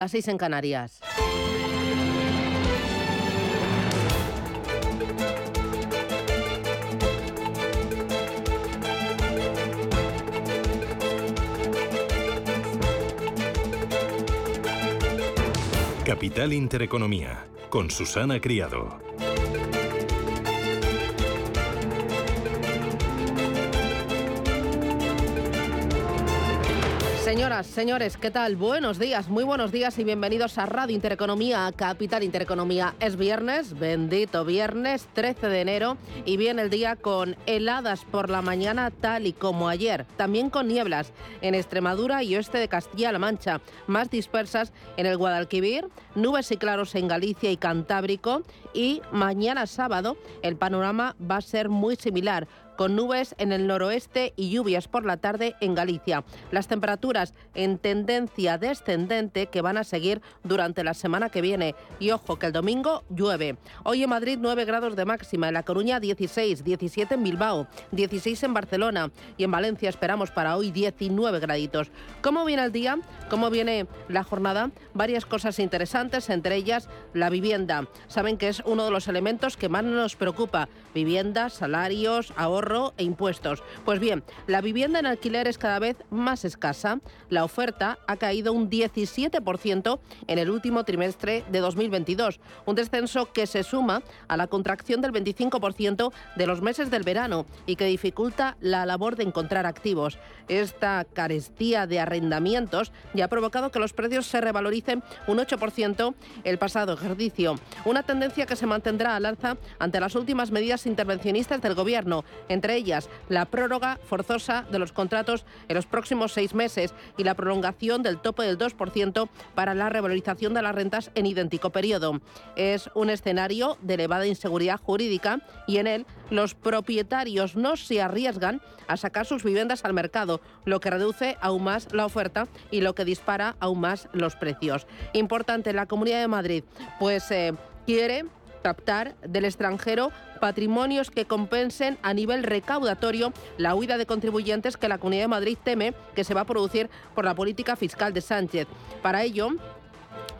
Las seis en Canarias. Capital Intereconomía, con Susana Criado. Señoras, señores, ¿qué tal? Buenos días, muy buenos días y bienvenidos a Radio Intereconomía, Capital Intereconomía. Es viernes, bendito viernes, 13 de enero, y viene el día con heladas por la mañana, tal y como ayer. También con nieblas en Extremadura y oeste de Castilla-La Mancha, más dispersas en el Guadalquivir, nubes y claros en Galicia y Cantábrico, y mañana sábado el panorama va a ser muy similar con nubes en el noroeste y lluvias por la tarde en Galicia. Las temperaturas en tendencia descendente que van a seguir durante la semana que viene. Y ojo que el domingo llueve. Hoy en Madrid 9 grados de máxima, en La Coruña 16, 17 en Bilbao, 16 en Barcelona y en Valencia esperamos para hoy 19 graditos. ¿Cómo viene el día? ¿Cómo viene la jornada? Varias cosas interesantes, entre ellas la vivienda. Saben que es uno de los elementos que más nos preocupa. Vivienda, salarios, ahorros e impuestos. Pues bien, la vivienda en alquiler es cada vez más escasa. La oferta ha caído un 17% en el último trimestre de 2022, un descenso que se suma a la contracción del 25% de los meses del verano y que dificulta la labor de encontrar activos. Esta carestía de arrendamientos ya ha provocado que los precios se revaloricen un 8% el pasado ejercicio, una tendencia que se mantendrá al alza ante las últimas medidas intervencionistas del Gobierno, entre ellas la prórroga forzosa de los contratos en los próximos seis meses y la prolongación del tope del 2% para la revalorización de las rentas en idéntico periodo. Es un escenario de elevada inseguridad jurídica y en él los propietarios no se arriesgan a sacar sus viviendas al mercado, lo que reduce aún más la oferta y lo que dispara aún más los precios. Importante, la Comunidad de Madrid pues eh, quiere captar del extranjero patrimonios que compensen a nivel recaudatorio la huida de contribuyentes que la Comunidad de Madrid teme que se va a producir por la política fiscal de Sánchez. Para ello,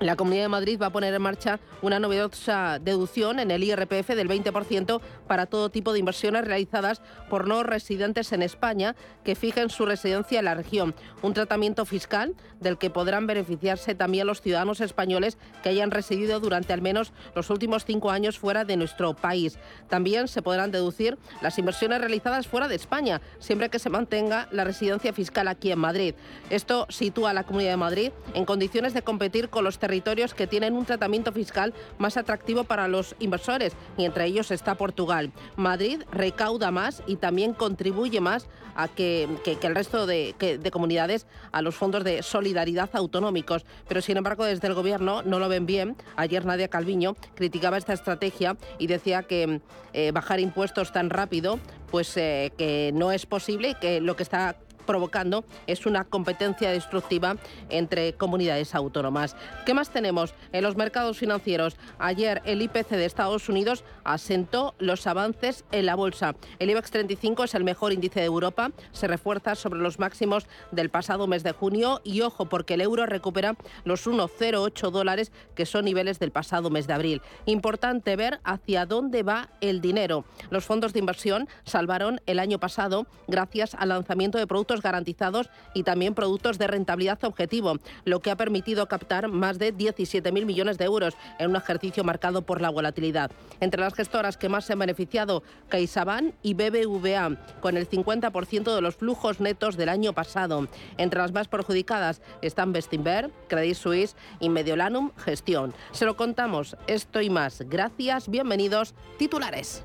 la Comunidad de Madrid va a poner en marcha una novedosa deducción en el IRPF del 20% para todo tipo de inversiones realizadas por no residentes en España que fijen su residencia en la región. Un tratamiento fiscal del que podrán beneficiarse también los ciudadanos españoles que hayan residido durante al menos los últimos cinco años fuera de nuestro país. También se podrán deducir las inversiones realizadas fuera de España, siempre que se mantenga la residencia fiscal aquí en Madrid. Esto sitúa a la Comunidad de Madrid en condiciones de competir con los territorios territorios que tienen un tratamiento fiscal más atractivo para los inversores y entre ellos está Portugal. Madrid recauda más y también contribuye más a que, el resto de, comunidades a los fondos de solidaridad autonómicos. Pero sin embargo desde el gobierno no lo ven bien. Ayer Nadia Calviño criticaba esta estrategia y decía que eh, bajar impuestos tan rápido pues eh, que no es posible y que lo que está provocando es una competencia destructiva entre comunidades autónomas. ¿Qué más tenemos en los mercados financieros? Ayer el IPC de Estados Unidos asentó los avances en la bolsa. El IBEX 35 es el mejor índice de Europa, se refuerza sobre los máximos del pasado mes de junio y ojo porque el euro recupera los 1,08 dólares que son niveles del pasado mes de abril. Importante ver hacia dónde va el dinero. Los fondos de inversión salvaron el año pasado gracias al lanzamiento de productos garantizados y también productos de rentabilidad objetivo, lo que ha permitido captar más de 17.000 millones de euros en un ejercicio marcado por la volatilidad. Entre las gestoras que más se han beneficiado, CaixaBank y BBVA, con el 50% de los flujos netos del año pasado. Entre las más perjudicadas están Bestinver, Credit Suisse y Mediolanum Gestión. Se lo contamos, esto y más. Gracias, bienvenidos, titulares.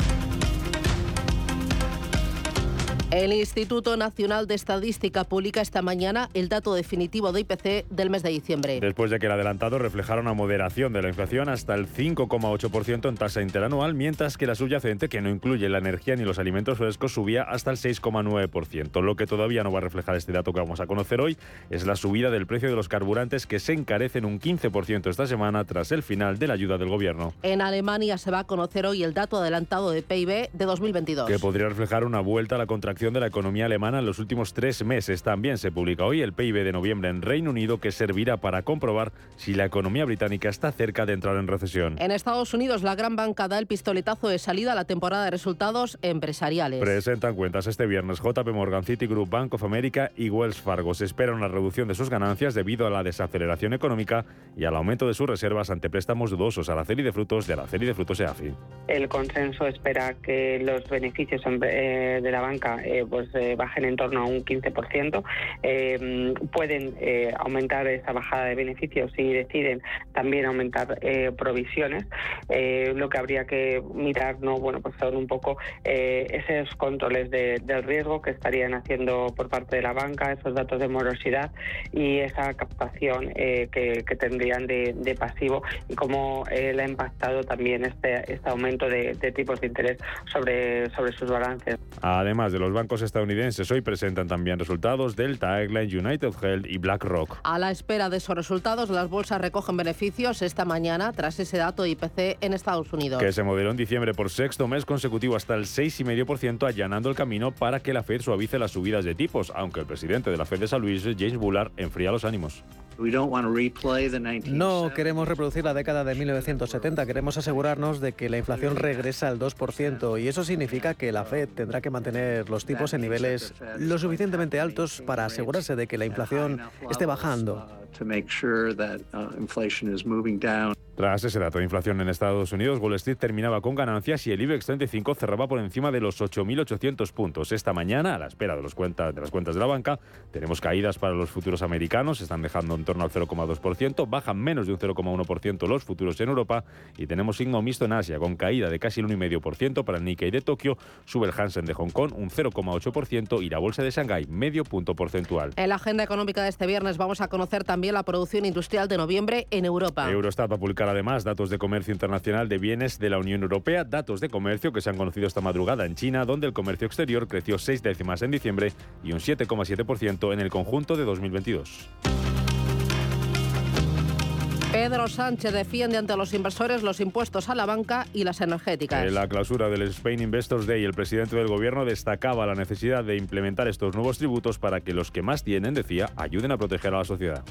El Instituto Nacional de Estadística publica esta mañana el dato definitivo de IPC del mes de diciembre. Después de que el adelantado reflejara una moderación de la inflación hasta el 5,8% en tasa interanual, mientras que la subyacente, que no incluye la energía ni los alimentos frescos, subía hasta el 6,9%. Lo que todavía no va a reflejar este dato que vamos a conocer hoy es la subida del precio de los carburantes que se encarecen un 15% esta semana tras el final de la ayuda del gobierno. En Alemania se va a conocer hoy el dato adelantado de PIB de 2022. Que podría reflejar una vuelta a la contracción de la economía alemana en los últimos tres meses. También se publica hoy el PIB de noviembre en Reino Unido que servirá para comprobar si la economía británica está cerca de entrar en recesión. En Estados Unidos, la gran banca da el pistoletazo de salida a la temporada de resultados empresariales. Presentan cuentas este viernes JP Morgan, Citigroup, Bank of America y Wells Fargo. Se espera una reducción de sus ganancias debido a la desaceleración económica y al aumento de sus reservas ante préstamos dudosos a la serie de frutos de la serie de frutos EAFI. El consenso espera que los beneficios eh, de la banca eh, pues eh, bajen en torno a un 15%. Eh, pueden aumentar esa bajada de beneficios si deciden también aumentar provisiones. lo que habría que mirar, no, bueno, pues son un poco esos controles del riesgo que estarían haciendo por parte de la banca, esos datos de morosidad y esa captación que, tendrían de, pasivo y cómo le ha impactado también este, este aumento de, de tipos de interés sobre, sobre sus balances. Además de los bancos estadounidenses hoy presentan también resultados Delta Airlines, United Health y BlackRock. A la espera de esos resultados, las bolsas recogen beneficios esta mañana tras ese dato IPC en Estados Unidos. Que se modeló en diciembre por sexto mes consecutivo hasta el 6,5%, allanando el camino para que la Fed suavice las subidas de tipos, aunque el presidente de la Fed de San Luis, James Bullard, enfría los ánimos. No queremos reproducir la década de 1970, queremos asegurarnos de que la inflación regresa al 2% y eso significa que la Fed tendrá que mantener los tipos en niveles lo suficientemente altos para asegurarse de que la inflación esté bajando. Tras ese dato de inflación en Estados Unidos, Wall Street terminaba con ganancias y el IBEX 35 cerraba por encima de los 8.800 puntos. Esta mañana, a la espera de, los cuentas, de las cuentas de la banca, tenemos caídas para los futuros americanos, están dejando en torno al 0,2%, bajan menos de un 0,1% los futuros en Europa y tenemos signo mixto en Asia, con caída de casi el 1,5% para el Nikkei de Tokio, sube el Hansen de Hong Kong un 0,8% y la bolsa de Shanghái medio punto porcentual. En la agenda económica de este viernes vamos a conocer también la producción industrial de noviembre en Europa. Eurostat va a publicar además datos de comercio internacional de bienes de la Unión Europea, datos de comercio que se han conocido esta madrugada en China, donde el comercio exterior creció seis décimas en diciembre y un 7,7% en el conjunto de 2022. Pedro Sánchez defiende ante los inversores los impuestos a la banca y las energéticas. En la clausura del Spain Investors Day, el presidente del gobierno destacaba la necesidad de implementar estos nuevos tributos para que los que más tienen, decía, ayuden a proteger a la sociedad.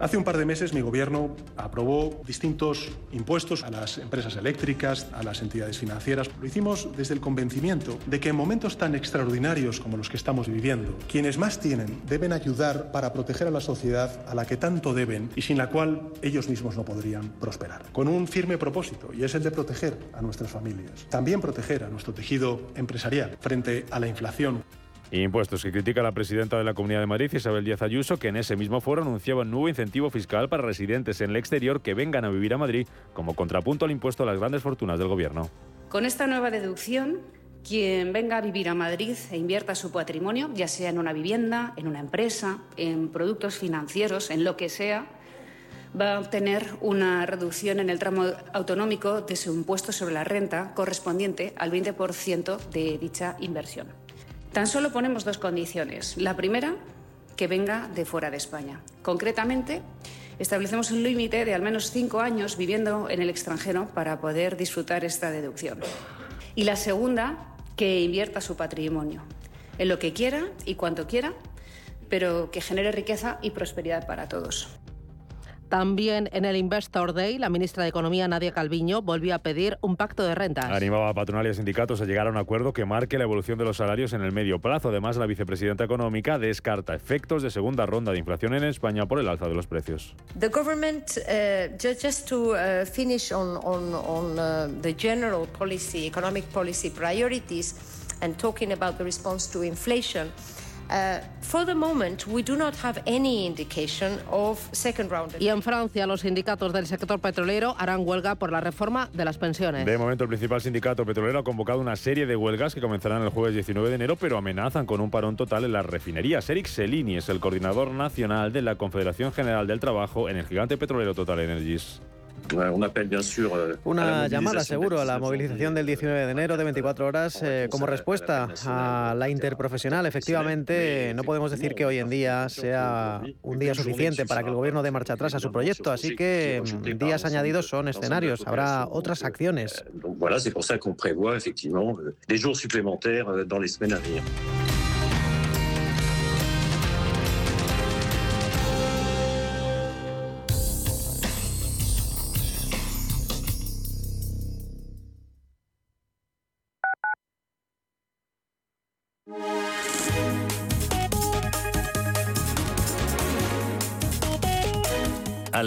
Hace un par de meses mi gobierno aprobó distintos impuestos a las empresas eléctricas, a las entidades financieras. Lo hicimos desde el convencimiento de que en momentos tan extraordinarios como los que estamos viviendo, quienes más tienen deben ayudar para proteger a la sociedad a la que tanto deben y sin la cual ellos mismos no podrían prosperar. Con un firme propósito, y es el de proteger a nuestras familias. También proteger a nuestro tejido empresarial frente a la inflación. Impuestos que critica la presidenta de la Comunidad de Madrid, Isabel Díaz Ayuso, que en ese mismo foro anunciaba un nuevo incentivo fiscal para residentes en el exterior que vengan a vivir a Madrid como contrapunto al impuesto a las grandes fortunas del Gobierno. Con esta nueva deducción, quien venga a vivir a Madrid e invierta su patrimonio, ya sea en una vivienda, en una empresa, en productos financieros, en lo que sea, va a obtener una reducción en el tramo autonómico de su impuesto sobre la renta correspondiente al 20% de dicha inversión. Tan solo ponemos dos condiciones. La primera, que venga de fuera de España. Concretamente, establecemos un límite de al menos cinco años viviendo en el extranjero para poder disfrutar esta deducción. Y la segunda, que invierta su patrimonio en lo que quiera y cuanto quiera, pero que genere riqueza y prosperidad para todos. También en el Investor Day, la ministra de Economía, Nadia Calviño, volvió a pedir un pacto de rentas. Animaba a patronal y a sindicatos a llegar a un acuerdo que marque la evolución de los salarios en el medio plazo. Además, la vicepresidenta económica descarta efectos de segunda ronda de inflación en España por el alza de los precios. The government, uh, just to uh, finish on, on, on uh, the general policy, economic policy priorities and talking about the response to inflation, Y en Francia, los sindicatos del sector petrolero harán huelga por la reforma de las pensiones. De momento, el principal sindicato petrolero ha convocado una serie de huelgas que comenzarán el jueves 19 de enero, pero amenazan con un parón total en las refinerías. Eric Selini es el coordinador nacional de la Confederación General del Trabajo en el gigante petrolero Total Energies. Una llamada seguro a la movilización del 19 de enero de 24 horas eh, como respuesta a la interprofesional. Efectivamente, no podemos decir que hoy en día sea un día suficiente para que el gobierno dé marcha atrás a su proyecto, así que mm, días añadidos son escenarios, habrá otras acciones. Voilà, c'est pour ça qu'on prévoit effectivement des jours supplémentaires dans les semaines à venir.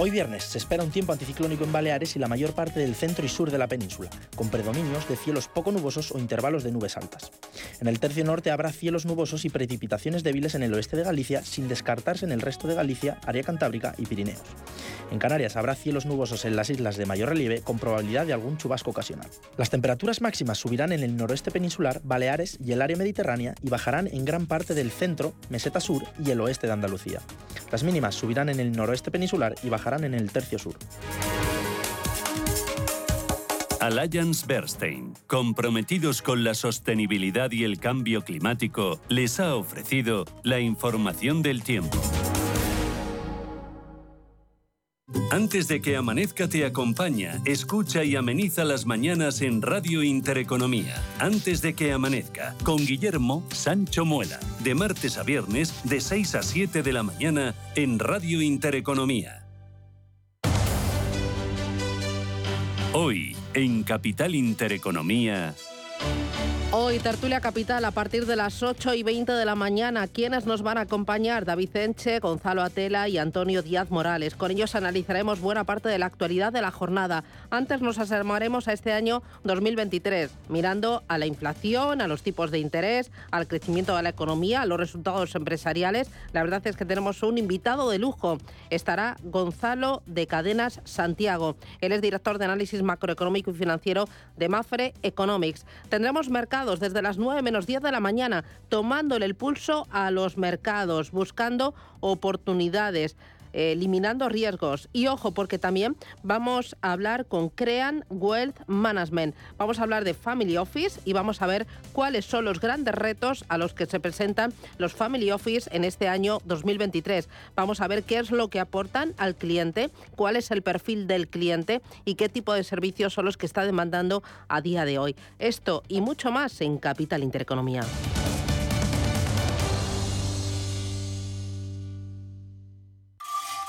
Hoy viernes se espera un tiempo anticiclónico en Baleares y la mayor parte del centro y sur de la península, con predominios de cielos poco nubosos o intervalos de nubes altas. En el tercio norte habrá cielos nubosos y precipitaciones débiles en el oeste de Galicia, sin descartarse en el resto de Galicia, área cantábrica y Pirineos. En Canarias habrá cielos nubosos en las islas de mayor relieve, con probabilidad de algún chubasco ocasional. Las temperaturas máximas subirán en el noroeste peninsular, Baleares y el área mediterránea y bajarán en gran parte del centro, meseta sur y el oeste de Andalucía. Las mínimas subirán en el noroeste peninsular y bajarán en el tercio sur. Alliance Bernstein, comprometidos con la sostenibilidad y el cambio climático, les ha ofrecido la información del tiempo. Antes de que amanezca te acompaña, escucha y ameniza las mañanas en Radio Intereconomía. Antes de que amanezca, con Guillermo Sancho Muela, de martes a viernes, de 6 a 7 de la mañana, en Radio Intereconomía. Hoy, en Capital Intereconomía. Hoy, Tertulia Capital, a partir de las 8 y 20 de la mañana. ¿Quiénes nos van a acompañar? David Enche, Gonzalo Atela y Antonio Díaz Morales. Con ellos analizaremos buena parte de la actualidad de la jornada. Antes nos asomaremos a este año 2023, mirando a la inflación, a los tipos de interés, al crecimiento de la economía, a los resultados empresariales. La verdad es que tenemos un invitado de lujo. Estará Gonzalo de Cadenas Santiago. Él es director de análisis macroeconómico y financiero de Mafre Economics. Tendremos mercado desde las 9 menos 10 de la mañana, tomándole el pulso a los mercados, buscando oportunidades eliminando riesgos. Y ojo, porque también vamos a hablar con Crean Wealth Management. Vamos a hablar de Family Office y vamos a ver cuáles son los grandes retos a los que se presentan los Family Office en este año 2023. Vamos a ver qué es lo que aportan al cliente, cuál es el perfil del cliente y qué tipo de servicios son los que está demandando a día de hoy. Esto y mucho más en Capital Intereconomía.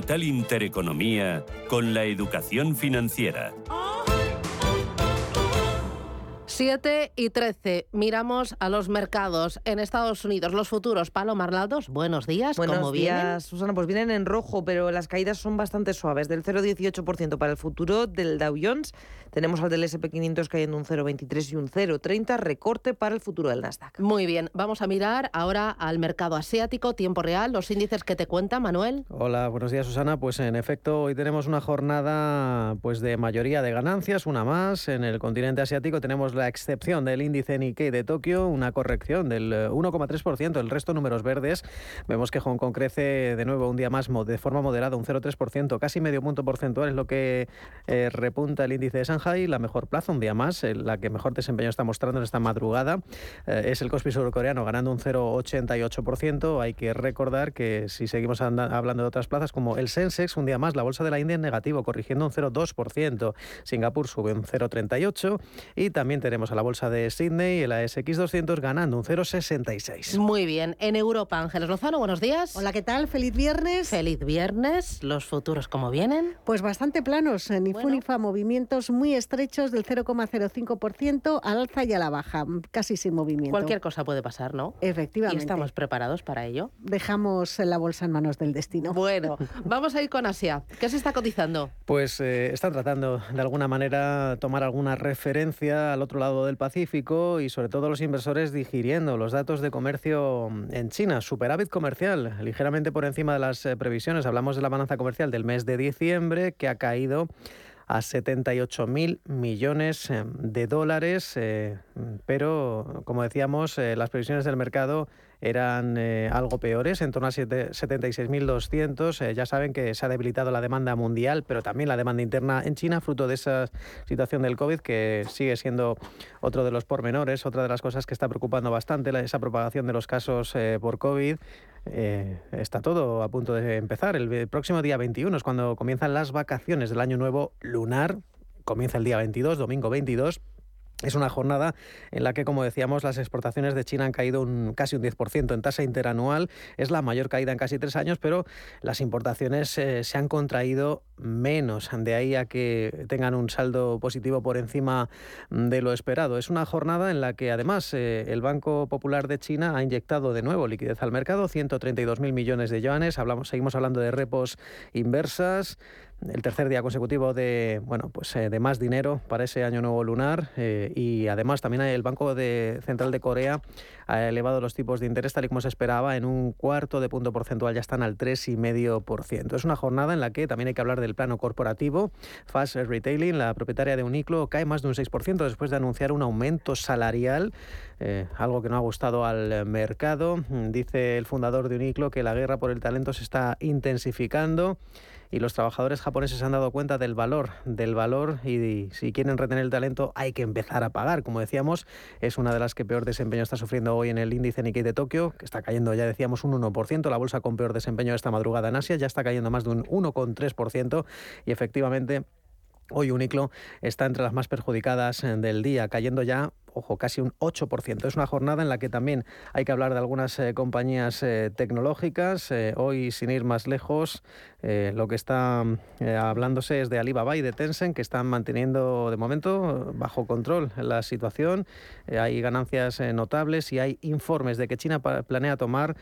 Capital Intereconomía con la educación financiera. 7 y 13. Miramos a los mercados en Estados Unidos. Los futuros. Palo Marlados, buenos días. Buenos ¿Cómo días, vienen? Susana. Pues vienen en rojo, pero las caídas son bastante suaves. Del 0,18% para el futuro del Dow Jones. Tenemos al del SP500 cayendo un 0,23 y un 0,30. Recorte para el futuro del Nasdaq. Muy bien. Vamos a mirar ahora al mercado asiático, tiempo real. Los índices que te cuenta, Manuel. Hola, buenos días, Susana. Pues en efecto, hoy tenemos una jornada pues de mayoría de ganancias, una más. En el continente asiático tenemos la excepción del índice Nikkei de Tokio, una corrección del 1,3%. El resto números verdes. Vemos que Hong Kong crece de nuevo un día más de forma moderada, un 0,3%, casi medio punto porcentual es lo que repunta el índice de Shanghai. La mejor plaza, un día más, la que mejor desempeño está mostrando en esta madrugada, es el Kospi surcoreano ganando un 0,88%. Hay que recordar que si seguimos hablando de otras plazas como el Sensex, un día más, la bolsa de la India en negativo, corrigiendo un 0,2%. Singapur sube un 0,38% y también tenemos a la bolsa de Sydney, el ASX 200, ganando un 0,66%. Muy bien. En Europa, Ángeles Lozano, buenos días. Hola, ¿qué tal? Feliz viernes. Feliz viernes. ¿Los futuros cómo vienen? Pues bastante planos. Ni bueno. Funifa, movimientos muy estrechos del 0,05% al alza y a la baja, casi sin movimiento. Cualquier cosa puede pasar, ¿no? Efectivamente. ¿Y estamos preparados para ello? Dejamos la bolsa en manos del destino. Bueno, vamos a ir con Asia. ¿Qué se está cotizando? Pues eh, están tratando de alguna manera tomar alguna referencia al otro lado del Pacífico y sobre todo los inversores digiriendo los datos de comercio en China. Superávit comercial, ligeramente por encima de las eh, previsiones. Hablamos de la balanza comercial del mes de diciembre que ha caído a 78 mil millones eh, de dólares, pero como decíamos, las previsiones del mercado eran eh, algo peores, en torno a 76.200. Eh, ya saben que se ha debilitado la demanda mundial, pero también la demanda interna en China, fruto de esa situación del COVID, que sigue siendo otro de los pormenores, otra de las cosas que está preocupando bastante, esa propagación de los casos eh, por COVID. Está todo a punto de empezar. El próximo día 21 es cuando comienzan las vacaciones del año nuevo lunar. Comienza el día 22, domingo 22 es una jornada en la que, como decíamos, las exportaciones de China han caído un, casi un 10% en tasa interanual. Es la mayor caída en casi tres años, pero las importaciones eh, se han contraído menos. De ahí a que tengan un saldo positivo por encima de lo esperado. Es una jornada en la que, además, eh, el Banco Popular de China ha inyectado de nuevo liquidez al mercado, 132.000 millones de yuanes. Hablamos, seguimos hablando de repos inversas el tercer día consecutivo de bueno pues eh, de más dinero para ese año nuevo lunar eh, y además también el Banco de, Central de Corea ha elevado los tipos de interés tal y como se esperaba en un cuarto de punto porcentual ya están al 3,5%. Es una jornada en la que también hay que hablar del plano corporativo. Fast Retailing, la propietaria de Uniclo, cae más de un 6% después de anunciar un aumento salarial, eh, algo que no ha gustado al mercado. Dice el fundador de Uniclo que la guerra por el talento se está intensificando y los trabajadores japoneses se han dado cuenta del valor, del valor y si quieren retener el talento hay que empezar a pagar. Como decíamos, es una de las que peor desempeño está sufriendo hoy en el índice Nikkei de Tokio, que está cayendo ya decíamos un 1%, la bolsa con peor desempeño esta madrugada en Asia ya está cayendo más de un 1,3% y efectivamente Hoy Uniclo está entre las más perjudicadas del día, cayendo ya ojo, casi un 8%. Es una jornada en la que también hay que hablar de algunas eh, compañías eh, tecnológicas. Eh, hoy, sin ir más lejos, lo que está hablándose es de Alibaba y de Tencent, que están manteniendo de momento bajo control la situación. hay ganancias notables y hay informes de que China planea tomar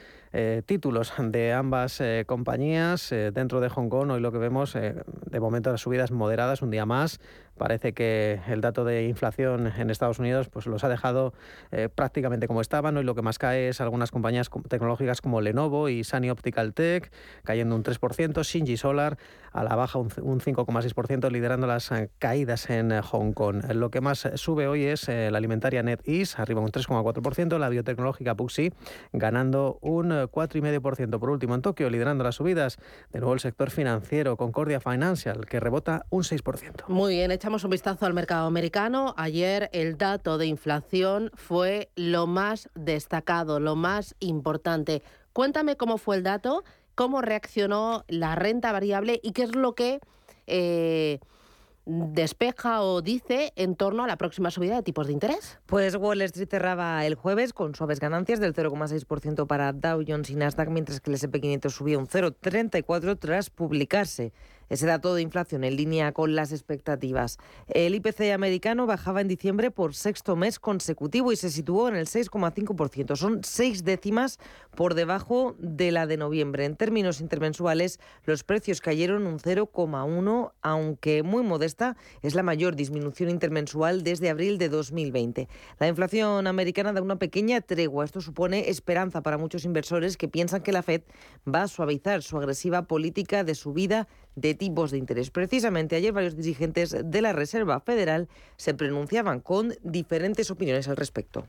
títulos de ambas compañías dentro de Hong Kong. Hoy lo que vemos, de momento, las subidas moderadas, un día más. Parece que el dato de inflación en Estados Unidos pues los ha dejado eh, prácticamente como estaban. Hoy lo que más cae es algunas compañías tecnológicas como Lenovo y Sunny Optical Tech, cayendo un 3%. Shinji Solar a la baja un, 5,6%, liderando las eh, caídas en eh, Hong Kong. Lo que más sube hoy es la alimentaria NetEase, arriba un 3,4%. La biotecnológica Puxi ganando un 4,5%. Por último, en Tokio, liderando las subidas, de nuevo el sector financiero, Concordia Financial, que rebota un 6%. Muy bien, hecha Echamos un vistazo al mercado americano. Ayer el dato de inflación fue lo más destacado, lo más importante. Cuéntame cómo fue el dato, cómo reaccionó la renta variable y qué es lo que eh, despeja o dice en torno a la próxima subida de tipos de interés? Pues Wall Street cerraba el jueves con suaves ganancias del 0,6% para Dow Jones y Nasdaq, mientras que el S&P 500 subía un 0,34 tras publicarse ese dato de inflación en línea con las expectativas. El IPC americano bajaba en diciembre por sexto mes consecutivo y se situó en el 6,5%. Son seis décimas por debajo de la de noviembre. En términos intermensuales, los precios cayeron un 0,1, aunque muy modesta, es la mayor disminución intermensual desde abril de 2020. La inflación americana da una pequeña tregua. Esto supone esperanza para muchos inversores que piensan que la Fed va a suavizar su agresiva política de subida de tipos de interés. Precisamente ayer varios dirigentes de la Reserva Federal se pronunciaban con diferentes opiniones al respecto.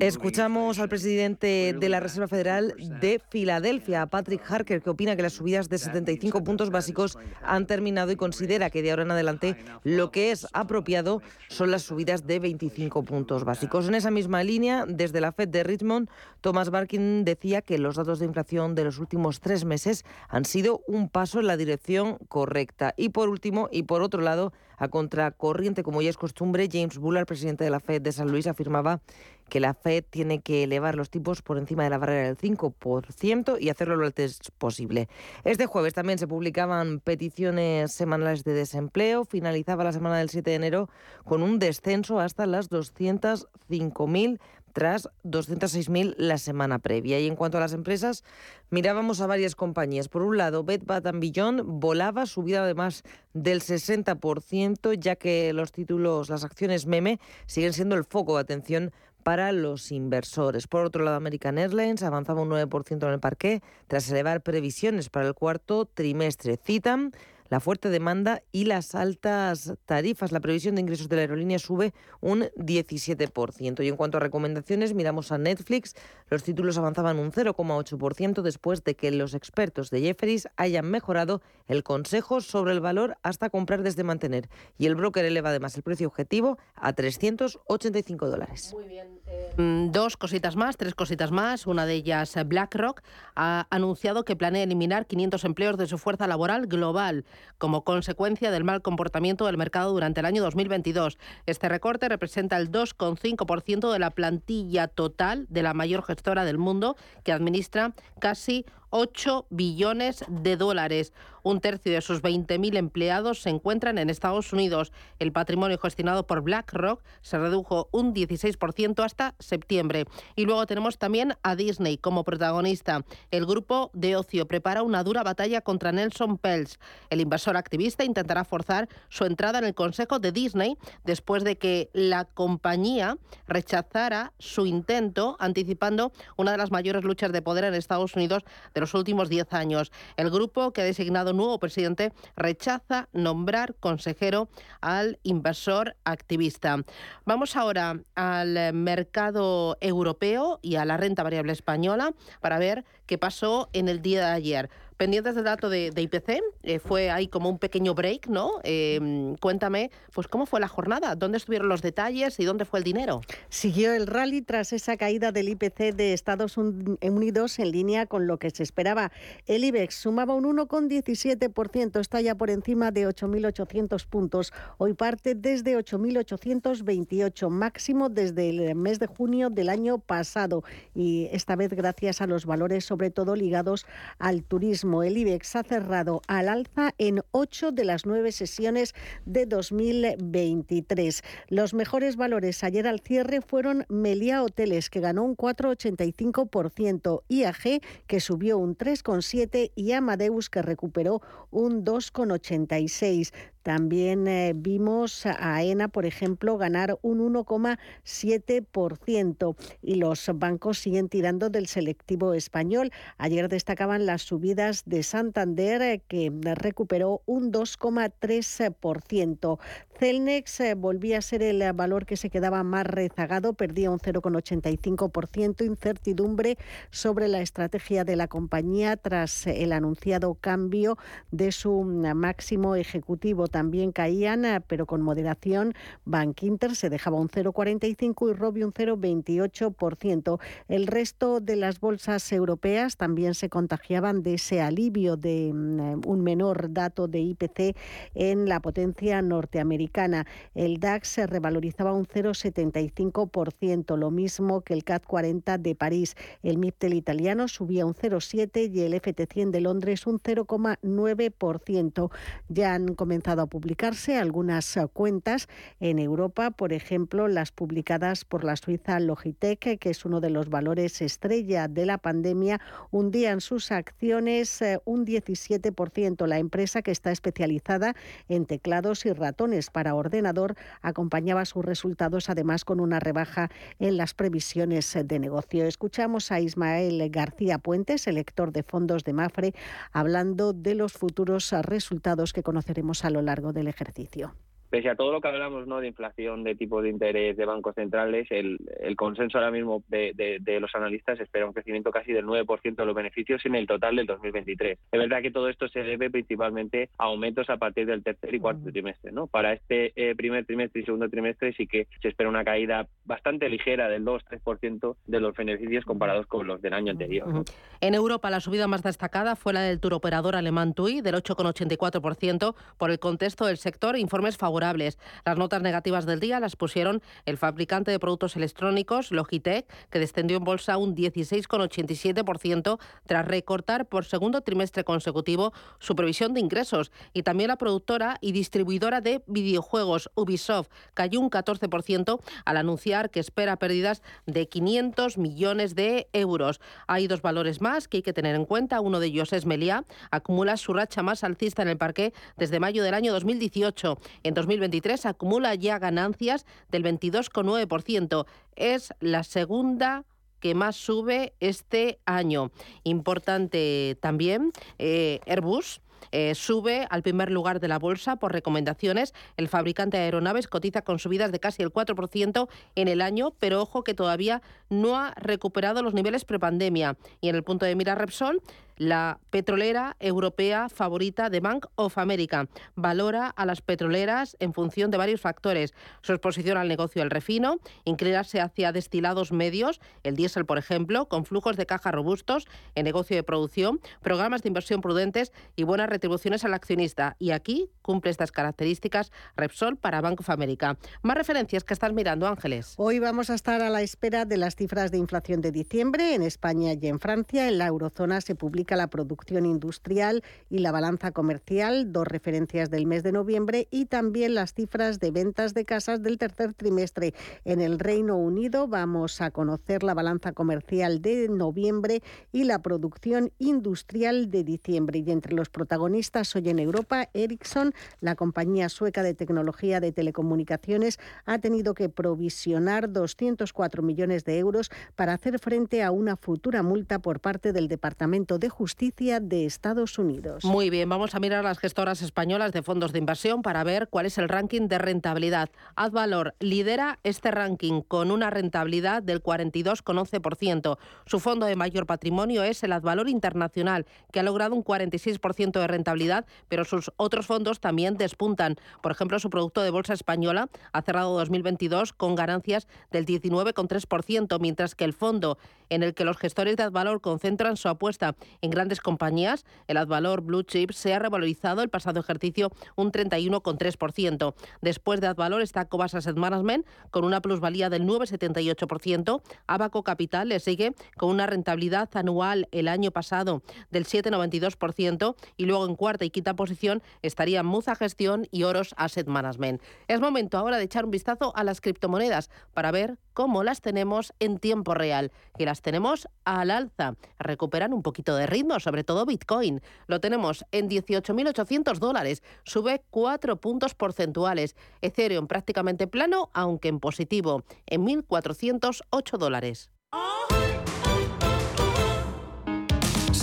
Escuchamos al presidente de la Reserva Federal de Filadelfia, Patrick Harker, que opina que las subidas de 75 puntos básicos han terminado y considera que de ahora en adelante lo que es apropiado son las subidas de 25 puntos básicos. En esa misma línea, desde la Fed de Richmond, Thomas Barkin decía que los datos de inflación de los últimos tres meses han sido un paso en la dirección correcta. Y por último, y por otro lado, a contracorriente, como ya es costumbre, James Bullard, presidente de la Fed de San Luis, afirmaba que la Fed tiene que elevar los tipos por encima de la barrera del 5% y hacerlo lo antes posible. Este jueves también se publicaban peticiones semanales de desempleo. Finalizaba la semana del 7 de enero con un descenso hasta las 205.000 tras 206.000 la semana previa. Y en cuanto a las empresas, mirábamos a varias compañías. Por un lado, Bed Bath Beyond volaba, subida de más del 60%, ya que los títulos, las acciones meme, siguen siendo el foco de atención para los inversores. Por otro lado, American Airlines avanzaba un 9% en el parque tras elevar previsiones para el cuarto trimestre. Citan la fuerte demanda y las altas tarifas. La previsión de ingresos de la aerolínea sube un 17%. Y en cuanto a recomendaciones, miramos a Netflix. Los títulos avanzaban un 0,8% después de que los expertos de Jefferies hayan mejorado el consejo sobre el valor hasta comprar desde mantener. Y el broker eleva además el precio objetivo a 385 dólares. Muy bien. Eh, dos cositas más, tres cositas más. Una de ellas, BlackRock, ha anunciado que planea eliminar 500 empleos de su fuerza laboral global como consecuencia del mal comportamiento del mercado durante el año 2022. Este recorte representa el 2,5% de la plantilla total de la mayor gestora del mundo, que administra casi 8 billones de dólares. Un tercio de sus 20.000 empleados se encuentran en Estados Unidos. El patrimonio gestionado por BlackRock se redujo un 16% hasta septiembre. Y luego tenemos también a Disney como protagonista. El grupo de ocio prepara una dura batalla contra Nelson Peltz. El inversor activista intentará forzar su entrada en el Consejo de Disney después de que la compañía rechazara su intento, anticipando una de las mayores luchas de poder en Estados Unidos de los últimos 10 años. El grupo que ha designado nuevo presidente rechaza nombrar consejero al inversor activista. Vamos ahora al mercado europeo y a la renta variable española para ver qué pasó en el día de ayer pendientes del dato de, IPC, eh, fue ahí como un pequeño break, ¿no? Em, cuéntame, pues cómo fue la jornada, dónde estuvieron los detalles y dónde fue el dinero. Siguió el rally tras esa caída del IPC de Estados Unidos en línea con lo que se esperaba. El IBEX sumaba un 1,17%, está ya por encima de 8.800 puntos. Hoy parte desde 8.828, máximo desde el mes de junio del año pasado y esta vez gracias a los valores sobre todo ligados al turismo el IBEX ha cerrado al alza en ocho de las nueve sesiones de 2023. Los mejores valores ayer al cierre fueron Melia Hoteles, que ganó un 4,85%, IAG, que subió un 3,7% y Amadeus, que recuperó un 2,86%. También eh, vimos a AENA, por ejemplo, ganar un 1,7% y los bancos siguen tirando del selectivo español. Ayer destacaban las subidas de Santander, eh, que recuperó un 2,3%. Celnex eh, volvía a ser el valor que se quedaba más rezagado, perdía un 0,85%, incertidumbre sobre la estrategia de la compañía tras el anunciado cambio de su máximo ejecutivo también caían, eh, pero con moderación. Bank Inter se dejaba un 0,45 y Robi un 0,28%. El resto de las bolsas europeas también se contagiaban de ese alivio de mm, un menor dato de IPC en la potencia norteamericana. El DAX se revalorizaba un 0,75%, lo mismo que el CAC 40 de París. El MIPTEL italiano subía un 0,7 y el FT100 de Londres un 0,9%. Ya han comenzado a publicarse algunas cuentas en Europa, por ejemplo, las publicadas por la suiza Logitech, que es uno de los valores estrella de la pandemia, hundían sus acciones un 17%. La empresa que está especializada en teclados y ratones para ordenador acompañaba sus resultados además con una rebaja en las previsiones de negocio. Escuchamos a Ismael García Puentes, elector de fondos de Mafre, hablando de los futuros resultados que conoceremos a lo largo del ejercicio pese a todo lo que hablamos ¿no? de inflación, de tipo de interés de bancos centrales, el, consenso ahora mismo de, los analistas espera un crecimiento casi del 9% de los beneficios en el total del 2023. Es verdad que todo esto se debe principalmente a aumentos a partir del tercer y cuarto trimestre. ¿no? Para este eh, primer trimestre y segundo trimestre sí que se espera una caída bastante ligera del 2-3% de los beneficios comparados con los del año anterior. En Europa la subida más destacada fue la del turoperador alemán TUI del 8,84% por el contexto del sector, informes favorables las notas negativas del día las pusieron el fabricante de productos electrónicos Logitech, que descendió en bolsa un 16,87% tras recortar por segundo trimestre consecutivo su previsión de ingresos. Y también la productora y distribuidora de videojuegos Ubisoft cayó un 14% al anunciar que espera pérdidas de 500 millones de euros. Hay dos valores más que hay que tener en cuenta. Uno de ellos es Meliá, acumula su racha más alcista en el parque desde mayo del año 2018. En 2023 acumula ya ganancias del 22,9%. Es la segunda que más sube este año. Importante también, eh, Airbus. Eh, sube al primer lugar de la bolsa por recomendaciones. El fabricante de aeronaves cotiza con subidas de casi el 4% en el año, pero ojo que todavía no ha recuperado los niveles prepandemia. Y en el punto de mira Repsol, la petrolera europea favorita de Bank of America valora a las petroleras en función de varios factores. Su exposición al negocio del refino, inclinarse hacia destilados medios, el diésel, por ejemplo, con flujos de caja robustos en negocio de producción, programas de inversión prudentes y buenas retribuciones al accionista. Y aquí cumple estas características Repsol para Bank of America. Más referencias que estás mirando, Ángeles. Hoy vamos a estar a la espera de las cifras de inflación de diciembre en España y en Francia. En la eurozona se publica la producción industrial y la balanza comercial, dos referencias del mes de noviembre, y también las cifras de ventas de casas del tercer trimestre. En el Reino Unido vamos a conocer la balanza comercial de noviembre y la producción industrial de diciembre. Y entre los protagonistas hoy en Europa, Ericsson, la compañía sueca de tecnología de telecomunicaciones, ha tenido que provisionar 204 millones de euros para hacer frente a una futura multa por parte del Departamento de Justicia de Estados Unidos. Muy bien, vamos a mirar las gestoras españolas de fondos de inversión para ver cuál es el ranking de rentabilidad. Advalor lidera este ranking con una rentabilidad del 42,11%. Su fondo de mayor patrimonio es el Advalor Internacional, que ha logrado un 46% de rentabilidad, pero sus otros fondos también despuntan. Por ejemplo, su producto de bolsa española ha cerrado 2022 con ganancias del 19,3%, mientras que el fondo en el que los gestores de Advalor concentran su apuesta en grandes compañías, el Advalor Blue Chip se ha revalorizado el pasado ejercicio un 31,3%. Después de Advalor está Cobas Asset Management con una plusvalía del 9,78%. Abaco Capital le sigue con una rentabilidad anual el año pasado del 7,92% y luego en cuarta y quinta posición estarían Muza Gestión y Oros Asset Management. Es momento ahora de echar un vistazo a las criptomonedas para ver cómo las tenemos en tiempo real, que tenemos al alza. Recuperan un poquito de ritmo, sobre todo Bitcoin. Lo tenemos en 18.800 dólares, sube 4 puntos porcentuales. Ethereum prácticamente plano, aunque en positivo, en 1.408 dólares.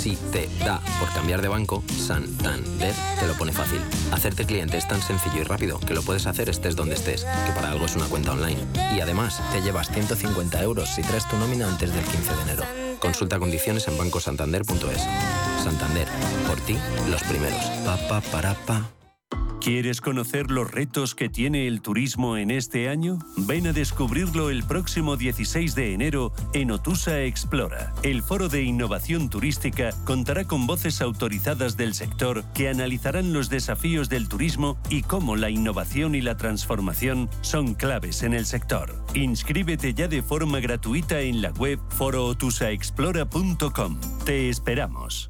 Si te da por cambiar de banco, Santander te lo pone fácil. Hacerte cliente es tan sencillo y rápido que lo puedes hacer estés donde estés, que para algo es una cuenta online. Y además, te llevas 150 euros si traes tu nómina antes del 15 de enero. Consulta condiciones en bancosantander.es. Santander, por ti, los primeros. Pa, pa, para, pa. ¿Quieres conocer los retos que tiene el turismo en este año? Ven a descubrirlo el próximo 16 de enero en Otusa Explora. El foro de innovación turística contará con voces autorizadas del sector que analizarán los desafíos del turismo y cómo la innovación y la transformación son claves en el sector. Inscríbete ya de forma gratuita en la web forootusaexplora.com. Te esperamos.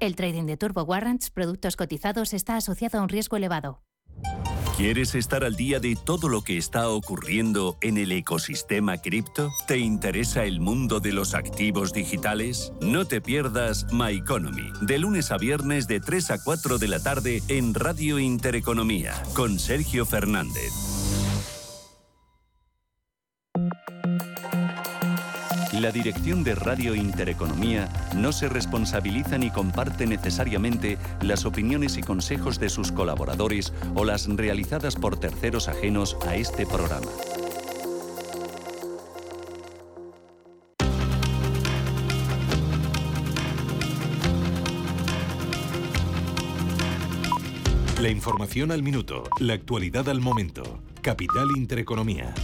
El trading de Turbo Warrants, productos cotizados, está asociado a un riesgo elevado. ¿Quieres estar al día de todo lo que está ocurriendo en el ecosistema cripto? ¿Te interesa el mundo de los activos digitales? No te pierdas My Economy, de lunes a viernes de 3 a 4 de la tarde en Radio Intereconomía, con Sergio Fernández. La dirección de Radio Intereconomía no se responsabiliza ni comparte necesariamente las opiniones y consejos de sus colaboradores o las realizadas por terceros ajenos a este programa. La información al minuto, la actualidad al momento. Capital Intereconomía.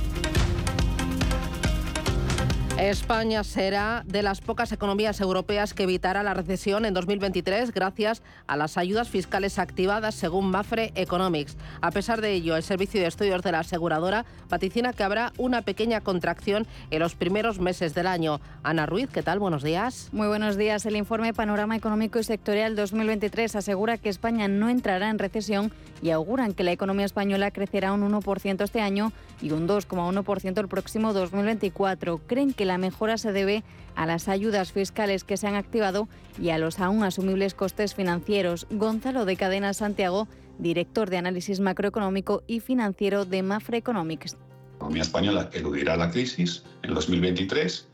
España será de las pocas economías europeas que evitará la recesión en 2023 gracias a las ayudas fiscales activadas según Mafre Economics. A pesar de ello, el Servicio de Estudios de la aseguradora vaticina que habrá una pequeña contracción en los primeros meses del año. Ana Ruiz, ¿qué tal? Buenos días. Muy buenos días. El informe Panorama Económico y Sectorial 2023 asegura que España no entrará en recesión y auguran que la economía española crecerá un 1% este año y un 2,1% el próximo 2024. Creen que la mejora se debe a las ayudas fiscales que se han activado y a los aún asumibles costes financieros. Gonzalo de Cadena Santiago, director de análisis macroeconómico y financiero de Mafre Economics. La economía española eludirá la crisis en 2023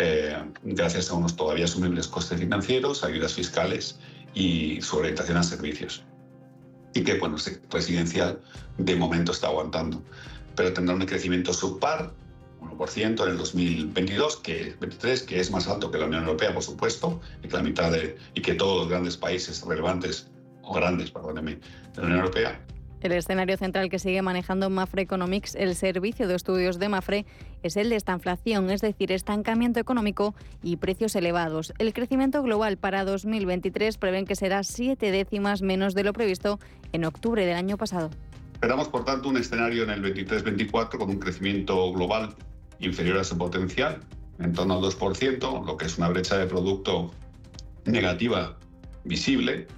eh, gracias a unos todavía asumibles costes financieros, ayudas fiscales y su orientación a servicios. Y que, bueno, el residencial de momento está aguantando, pero tendrá un crecimiento subpar 1% en el 2022, que 23, que es más alto que la Unión Europea, por supuesto, y que la mitad de, y que todos los grandes países relevantes o grandes, perdóneme, de la Unión Europea. El escenario central que sigue manejando Mafre Economics, el servicio de estudios de Mafre, es el de esta inflación, es decir, estancamiento económico y precios elevados. El crecimiento global para 2023 prevén que será siete décimas menos de lo previsto en octubre del año pasado. Esperamos, por tanto, un escenario en el 23-24 con un crecimiento global inferior a su potencial, en torno al 2%, lo que es una brecha de producto negativa visible,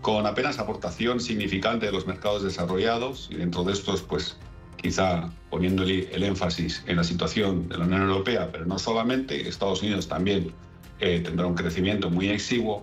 con apenas aportación significante de los mercados desarrollados y dentro de estos, pues quizá poniendo el énfasis en la situación de la Unión Europea, pero no solamente, Estados Unidos también eh, tendrá un crecimiento muy exiguo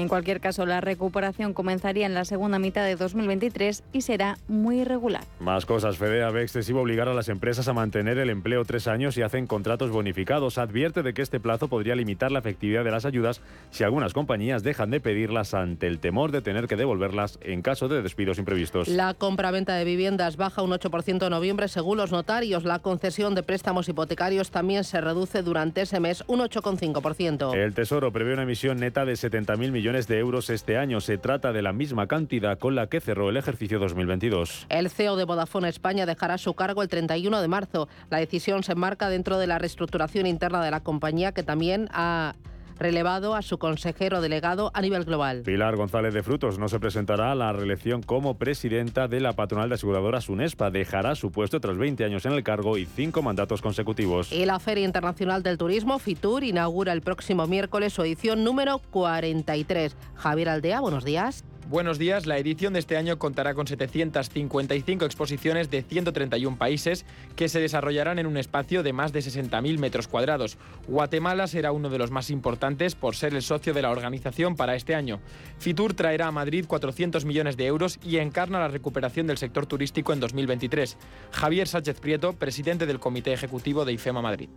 en cualquier caso, la recuperación comenzaría en la segunda mitad de 2023 y será muy irregular. Más cosas. Fedea ve excesivo obligar a las empresas a mantener el empleo tres años y hacen contratos bonificados. Advierte de que este plazo podría limitar la efectividad de las ayudas si algunas compañías dejan de pedirlas ante el temor de tener que devolverlas en caso de despidos imprevistos. La compra-venta de viviendas baja un 8% en noviembre según los notarios. La concesión de préstamos hipotecarios también se reduce durante ese mes un 8,5%. El Tesoro prevé una emisión neta de 70.000 millones millones de euros este año. Se trata de la misma cantidad con la que cerró el ejercicio 2022. El CEO de Vodafone España dejará su cargo el 31 de marzo. La decisión se enmarca dentro de la reestructuración interna de la compañía que también ha relevado a su consejero delegado a nivel global. Pilar González de Frutos no se presentará a la reelección como presidenta de la patronal de aseguradoras UNESPA. Dejará su puesto tras 20 años en el cargo y cinco mandatos consecutivos. Y la Feria Internacional del Turismo, FITUR, inaugura el próximo miércoles su edición número 43. Javier Aldea, buenos días. Buenos días, la edición de este año contará con 755 exposiciones de 131 países que se desarrollarán en un espacio de más de 60.000 metros cuadrados. Guatemala será uno de los más importantes por ser el socio de la organización para este año. Fitur traerá a Madrid 400 millones de euros y encarna la recuperación del sector turístico en 2023. Javier Sánchez Prieto, presidente del Comité Ejecutivo de IFEMA Madrid.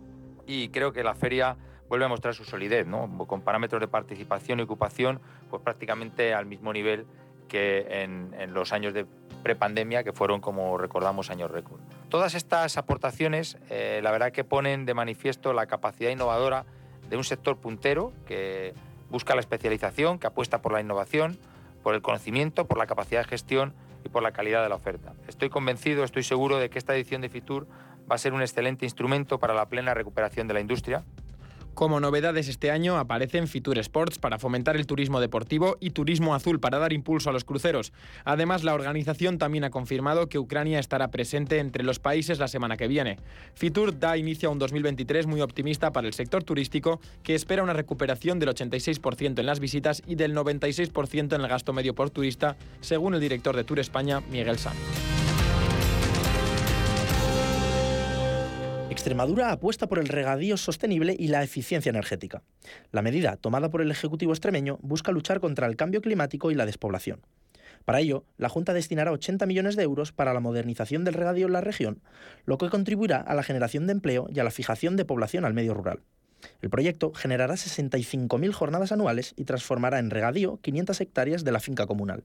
Y creo que la feria vuelve a mostrar su solidez, ¿no? con parámetros de participación y ocupación pues prácticamente al mismo nivel que en, los años de prepandemia, que fueron, como recordamos, años récord. Todas estas aportaciones, eh, la verdad que ponen de manifiesto la capacidad innovadora de un sector puntero que busca la especialización, que apuesta por la innovación, por el conocimiento, por la capacidad de gestión y por la calidad de la oferta. Estoy convencido, estoy seguro de que esta edición de Fitur va a ser un excelente instrumento para la plena recuperación de la industria como novedades este año aparecen Fitur Sports para fomentar el turismo deportivo y Turismo Azul para dar impulso a los cruceros. Además, la organización también ha confirmado que Ucrania estará presente entre los países la semana que viene. Fitur da inicio a un 2023 muy optimista para el sector turístico, que espera una recuperación del 86% en las visitas y del 96% en el gasto medio por turista, según el director de Tour España, Miguel Sam. Extremadura apuesta por el regadío sostenible y la eficiencia energética. La medida tomada por el Ejecutivo extremeño busca luchar contra el cambio climático y la despoblación. Para ello, la Junta destinará 80 millones de euros para la modernización del regadío en la región, lo que contribuirá a la generación de empleo y a la fijación de población al medio rural. El proyecto generará 65.000 jornadas anuales y transformará en regadío 500 hectáreas de la finca comunal.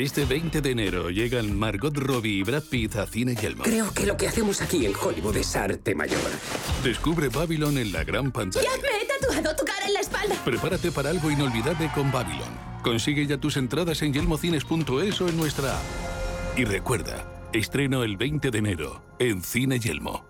Este 20 de enero llegan Margot Robbie y Brad Pitt a Cine Yelmo. Creo que lo que hacemos aquí en Hollywood es arte mayor. Descubre Babylon en la gran pantalla. ¡Ya me he tatuado tu cara en la espalda! Prepárate para algo inolvidable con Babylon. Consigue ya tus entradas en yelmocines.es o en nuestra app. Y recuerda, estreno el 20 de enero en Cine Yelmo.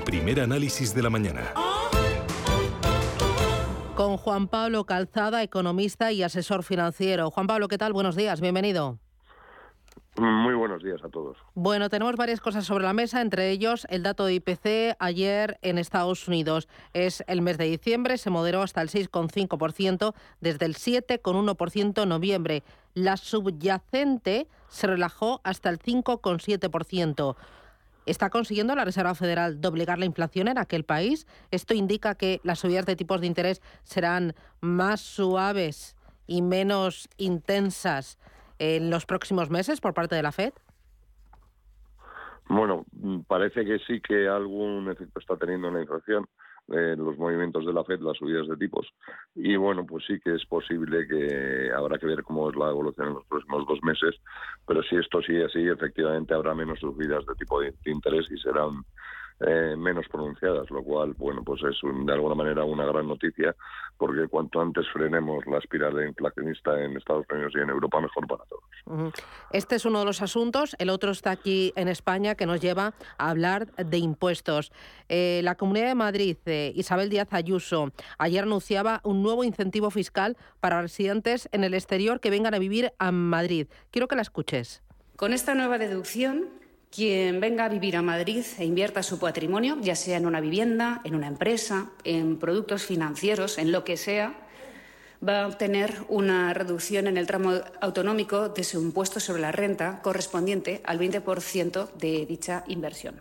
El primer análisis de la mañana. Con Juan Pablo Calzada, economista y asesor financiero. Juan Pablo, ¿qué tal? Buenos días, bienvenido. Muy buenos días a todos. Bueno, tenemos varias cosas sobre la mesa, entre ellos el dato de IPC ayer en Estados Unidos. Es el mes de diciembre, se moderó hasta el 6,5% desde el 7,1% en noviembre. La subyacente se relajó hasta el 5,7%. ¿Está consiguiendo la Reserva Federal doblegar la inflación en aquel país? Esto indica que las subidas de tipos de interés serán más suaves y menos intensas en los próximos meses por parte de la Fed. Bueno, parece que sí que algún efecto está teniendo en la inflación eh, los movimientos de la Fed, las subidas de tipos. Y bueno, pues sí que es posible que habrá que ver cómo es la evolución en los próximos dos meses, pero si esto sigue así, efectivamente habrá menos subidas de tipo de, de interés y serán eh, menos pronunciadas, lo cual, bueno, pues es de alguna manera una gran noticia, porque cuanto antes frenemos la espiral inflacionista en Estados Unidos y en Europa, mejor para todos. Este es uno de los asuntos. El otro está aquí en España, que nos lleva a hablar de impuestos. Eh, la Comunidad de Madrid, eh, Isabel Díaz Ayuso, ayer anunciaba un nuevo incentivo fiscal para residentes en el exterior que vengan a vivir a Madrid. Quiero que la escuches. Con esta nueva deducción, quien venga a vivir a Madrid e invierta su patrimonio, ya sea en una vivienda, en una empresa, en productos financieros, en lo que sea, va a obtener una reducción en el tramo autonómico de su impuesto sobre la renta correspondiente al 20% de dicha inversión.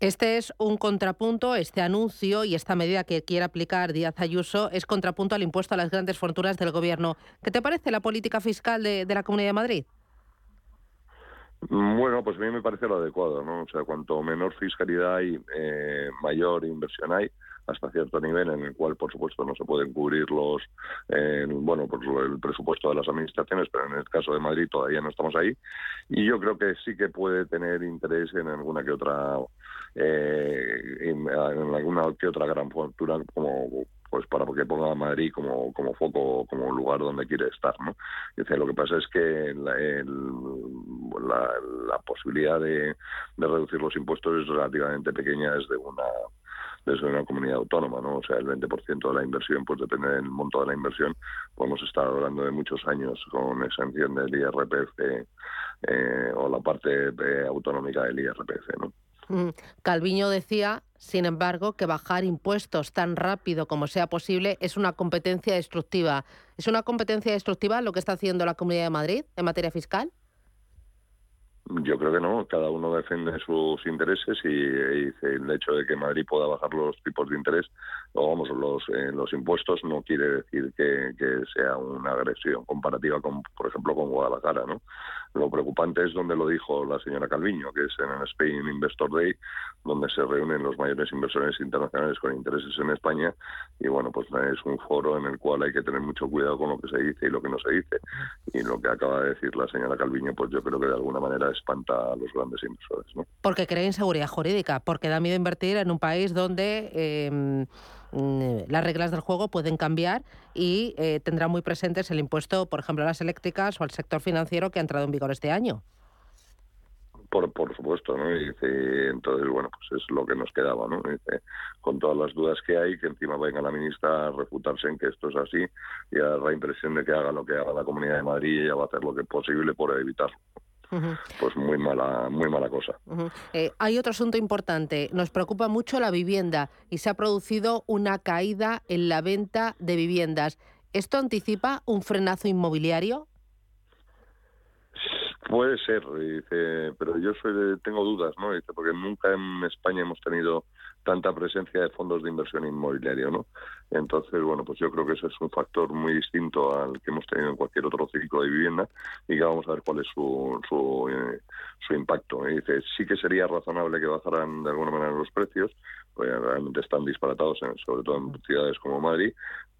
Este es un contrapunto, este anuncio y esta medida que quiere aplicar Díaz Ayuso es contrapunto al impuesto a las grandes fortunas del Gobierno. ¿Qué te parece la política fiscal de, de la Comunidad de Madrid? Bueno, pues a mí me parece lo adecuado, ¿no? O sea, cuanto menor fiscalidad hay, eh, mayor inversión hay hasta cierto nivel en el cual, por supuesto, no se pueden cubrir los, eh, bueno, por el presupuesto de las administraciones, pero en el caso de Madrid todavía no estamos ahí. Y yo creo que sí que puede tener interés en alguna que otra eh, en alguna que otra gran factura como pues para que ponga a Madrid como, como foco, como lugar donde quiere estar, ¿no? Dice, lo que pasa es que la, la, posibilidad de, de, reducir los impuestos es relativamente pequeña desde una desde una comunidad autónoma, ¿no? O sea, el 20% de la inversión, pues depende del monto de la inversión. Podemos estar hablando de muchos años con exención del IRPF eh, o la parte eh, autonómica del IRPF, ¿no? Mm, Calviño decía, sin embargo, que bajar impuestos tan rápido como sea posible es una competencia destructiva. ¿Es una competencia destructiva lo que está haciendo la Comunidad de Madrid en materia fiscal? Yo creo que no, cada uno defiende sus intereses y, el hecho de que Madrid pueda bajar los tipos de interés o vamos, los, eh, los impuestos no quiere decir que, que, sea una agresión comparativa con, por ejemplo, con Guadalajara, ¿no? Lo preocupante es donde lo dijo la señora Calviño, que es en el Spain Investor Day, donde se reúnen los mayores inversores internacionales con intereses en España. Y bueno, pues es un foro en el cual hay que tener mucho cuidado con lo que se dice y lo que no se dice. Y lo que acaba de decir la señora Calviño, pues yo creo que de alguna manera espanta a los grandes inversores. ¿no? Porque creen inseguridad jurídica, porque da miedo invertir en un país donde. Eh, Mm, las reglas del juego pueden cambiar y eh, tendrán muy presentes el impuesto, por ejemplo, a las eléctricas o al sector financiero que ha entrado en vigor este año. Por, por supuesto, ¿no? Y dice, entonces, bueno, pues es lo que nos quedaba, ¿no? Dice, con todas las dudas que hay, que encima venga la ministra a refutarse en que esto es así y a dar la impresión de que haga lo que haga la Comunidad de Madrid y ella va a hacer lo que es posible por evitarlo. Pues muy mala, muy mala cosa. Eh, hay otro asunto importante. Nos preocupa mucho la vivienda y se ha producido una caída en la venta de viviendas. ¿Esto anticipa un frenazo inmobiliario? Puede ser, pero yo soy tengo dudas, ¿no? porque nunca en España hemos tenido tanta presencia de fondos de inversión inmobiliaria, ¿no? Entonces, bueno, pues yo creo que ese es un factor muy distinto al que hemos tenido en cualquier otro ciclo de vivienda y que vamos a ver cuál es su, su, eh, impacto. Y dice, sí que sería razonable que bajaran de alguna manera los precios, pues realmente están disparatados, sobre todo en ciudades como Madrid,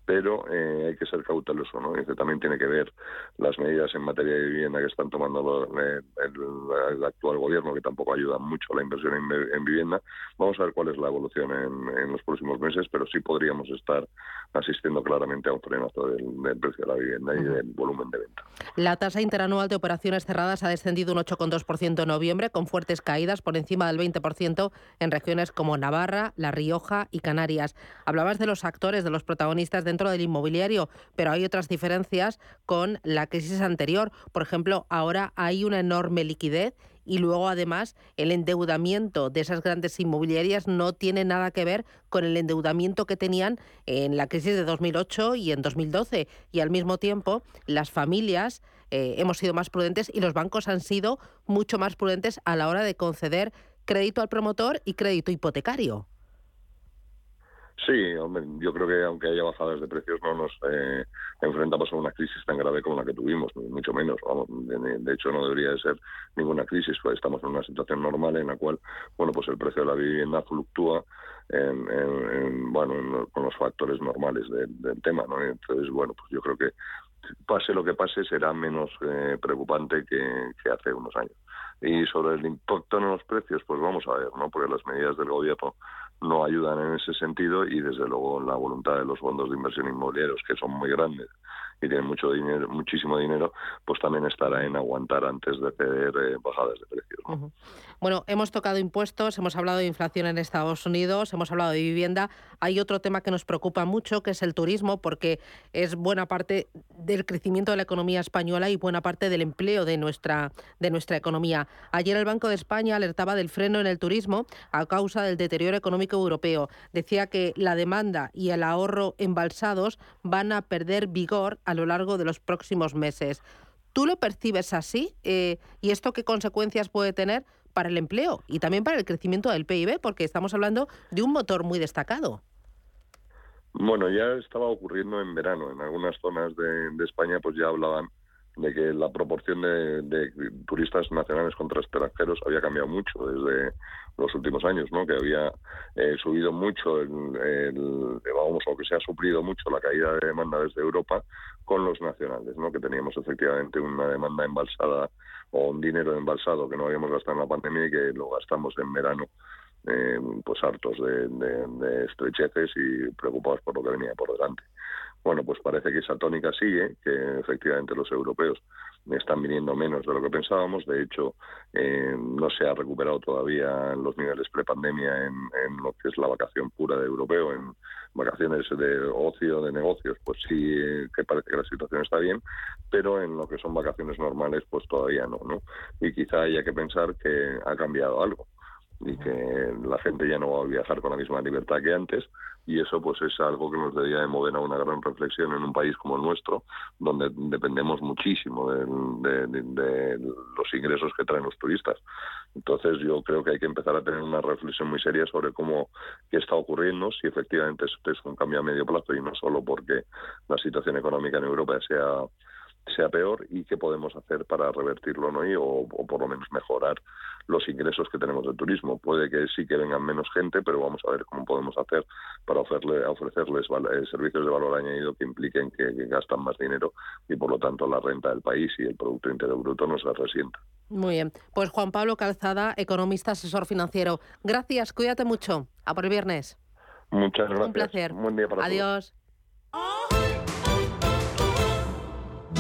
pero eh, hay que ser cauteloso, ¿no? Dice, también tiene que ver las medidas en materia de vivienda que están tomando eh, el, actual gobierno, que tampoco ayudan mucho a la inversión en, vivienda. Vamos a ver cuál es la evolución en, los próximos meses, pero sí podríamos estar asistiendo claramente a un frenazo del, precio de la vivienda y del volumen de venta. La tasa interanual de operaciones cerradas ha descendido un 8,2% en noviembre, con fuertes caídas por encima del 20% en regiones como Navarra, La Rioja y Canarias. Hablabas de los actores, de los protagonistas de dentro del inmobiliario, pero hay otras diferencias con la crisis anterior. Por ejemplo, ahora hay una enorme liquidez y luego además el endeudamiento de esas grandes inmobiliarias no tiene nada que ver con el endeudamiento que tenían en la crisis de 2008 y en 2012 y al mismo tiempo las familias eh, hemos sido más prudentes y los bancos han sido mucho más prudentes a la hora de conceder crédito al promotor y crédito hipotecario. Sí, hombre, yo creo que aunque haya bajadas de precios no nos eh, enfrentamos a una crisis tan grave como la que tuvimos, ni mucho menos. de, hecho, no debería de ser ninguna crisis, pues estamos en una situación normal en la cual, bueno, pues el precio de la vivienda fluctúa en, bueno, con los factores normales del tema, ¿no? Entonces, bueno, pues yo creo que pase lo que pase será menos eh, preocupante que hace unos años. Y sobre el impacto en los precios, pues vamos a ver, ¿no? Porque las medidas del gobierno no ayudan en ese sentido y desde luego la voluntad de los fondos de inversión inmobiliarios, que son muy grandes y tienen mucho dinero, muchísimo dinero, pues también estará en aguantar antes de ceder eh, bajadas de precios. Bueno, hemos tocado impuestos, hemos hablado de inflación en Estados Unidos, hemos hablado de vivienda. Hay otro tema que nos preocupa mucho, que es el turismo, porque es buena parte del crecimiento de la economía española y buena parte del empleo de nuestra, de nuestra economía. Ayer el Banco de España alertaba del freno en el turismo a causa del deterioro económico europeo. Decía que la demanda y el ahorro embalsados van a perder vigor a lo largo de los próximos meses. ¿Tú lo percibes así? Eh, ¿Y esto qué consecuencias puede tener para el empleo y también para el crecimiento del PIB? Porque estamos hablando de un motor muy destacado. Bueno, ya estaba ocurriendo en verano. En algunas zonas de, de España pues ya hablaban de que la proporción de, turistas nacionales contra extranjeros había cambiado mucho desde los últimos años, ¿no? Que había eh, subido mucho el, vamos, o que se ha suplido mucho la caída de demanda desde Europa con los nacionales, ¿no? Que teníamos efectivamente una demanda embalsada o un dinero embalsado que no habíamos gastado en la pandemia y que lo gastamos en verano eh, pues hartos de, de estrecheces y preocupados por lo que venía por delante. Bueno, pues parece que esa tónica sigue, que efectivamente los europeos están viniendo menos de lo que pensábamos. De hecho, eh, no se ha recuperado todavía los niveles prepandemia en, en lo que es la vacación pura de europeo, en vacaciones de ocio, de negocios, pues sí que parece que la situación está bien, pero en lo que son vacaciones normales, pues todavía no, ¿no? Y quizá haya que pensar que ha cambiado algo y que la gente ya no va a viajar con la misma libertad que antes y eso pues es algo que nos debería de mover a una gran reflexión en un país como el nuestro donde dependemos muchísimo de, los ingresos que traen los turistas. Entonces yo creo que hay que empezar a tener una reflexión muy seria sobre cómo qué está ocurriendo si efectivamente esto es un cambio a medio plazo y no solo porque la situación económica en Europa sea sea peor y qué podemos hacer para revertirlo ¿no? y, o, por lo menos mejorar los ingresos que tenemos del turismo. Puede que sí que vengan menos gente, pero vamos a ver cómo podemos hacer para ofrecerle, ofrecerles eh, servicios de valor añadido que impliquen que, gastan más dinero y por lo tanto la renta del país y el Producto Interior Bruto no se resienta. Muy bien. Pues Juan Pablo Calzada, economista, asesor financiero. Gracias, cuídate mucho. A por el viernes. Muchas gracias. Un placer. Buen día para Adiós.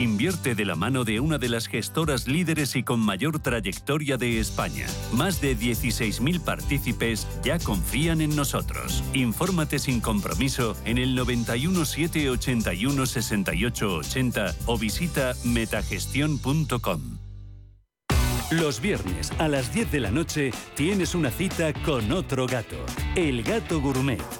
Invierte de la mano de una de las gestoras líderes y con mayor trayectoria de España. Más de 16.000 partícipes ya confían en nosotros. Infórmate sin compromiso en el 91 781 68 80 o visita metagestión.com. Los viernes a las 10 de la noche tienes una cita con otro gato, el gato gourmet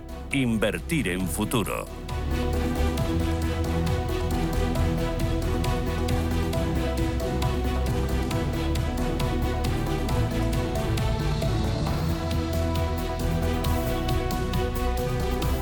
Invertir en futuro.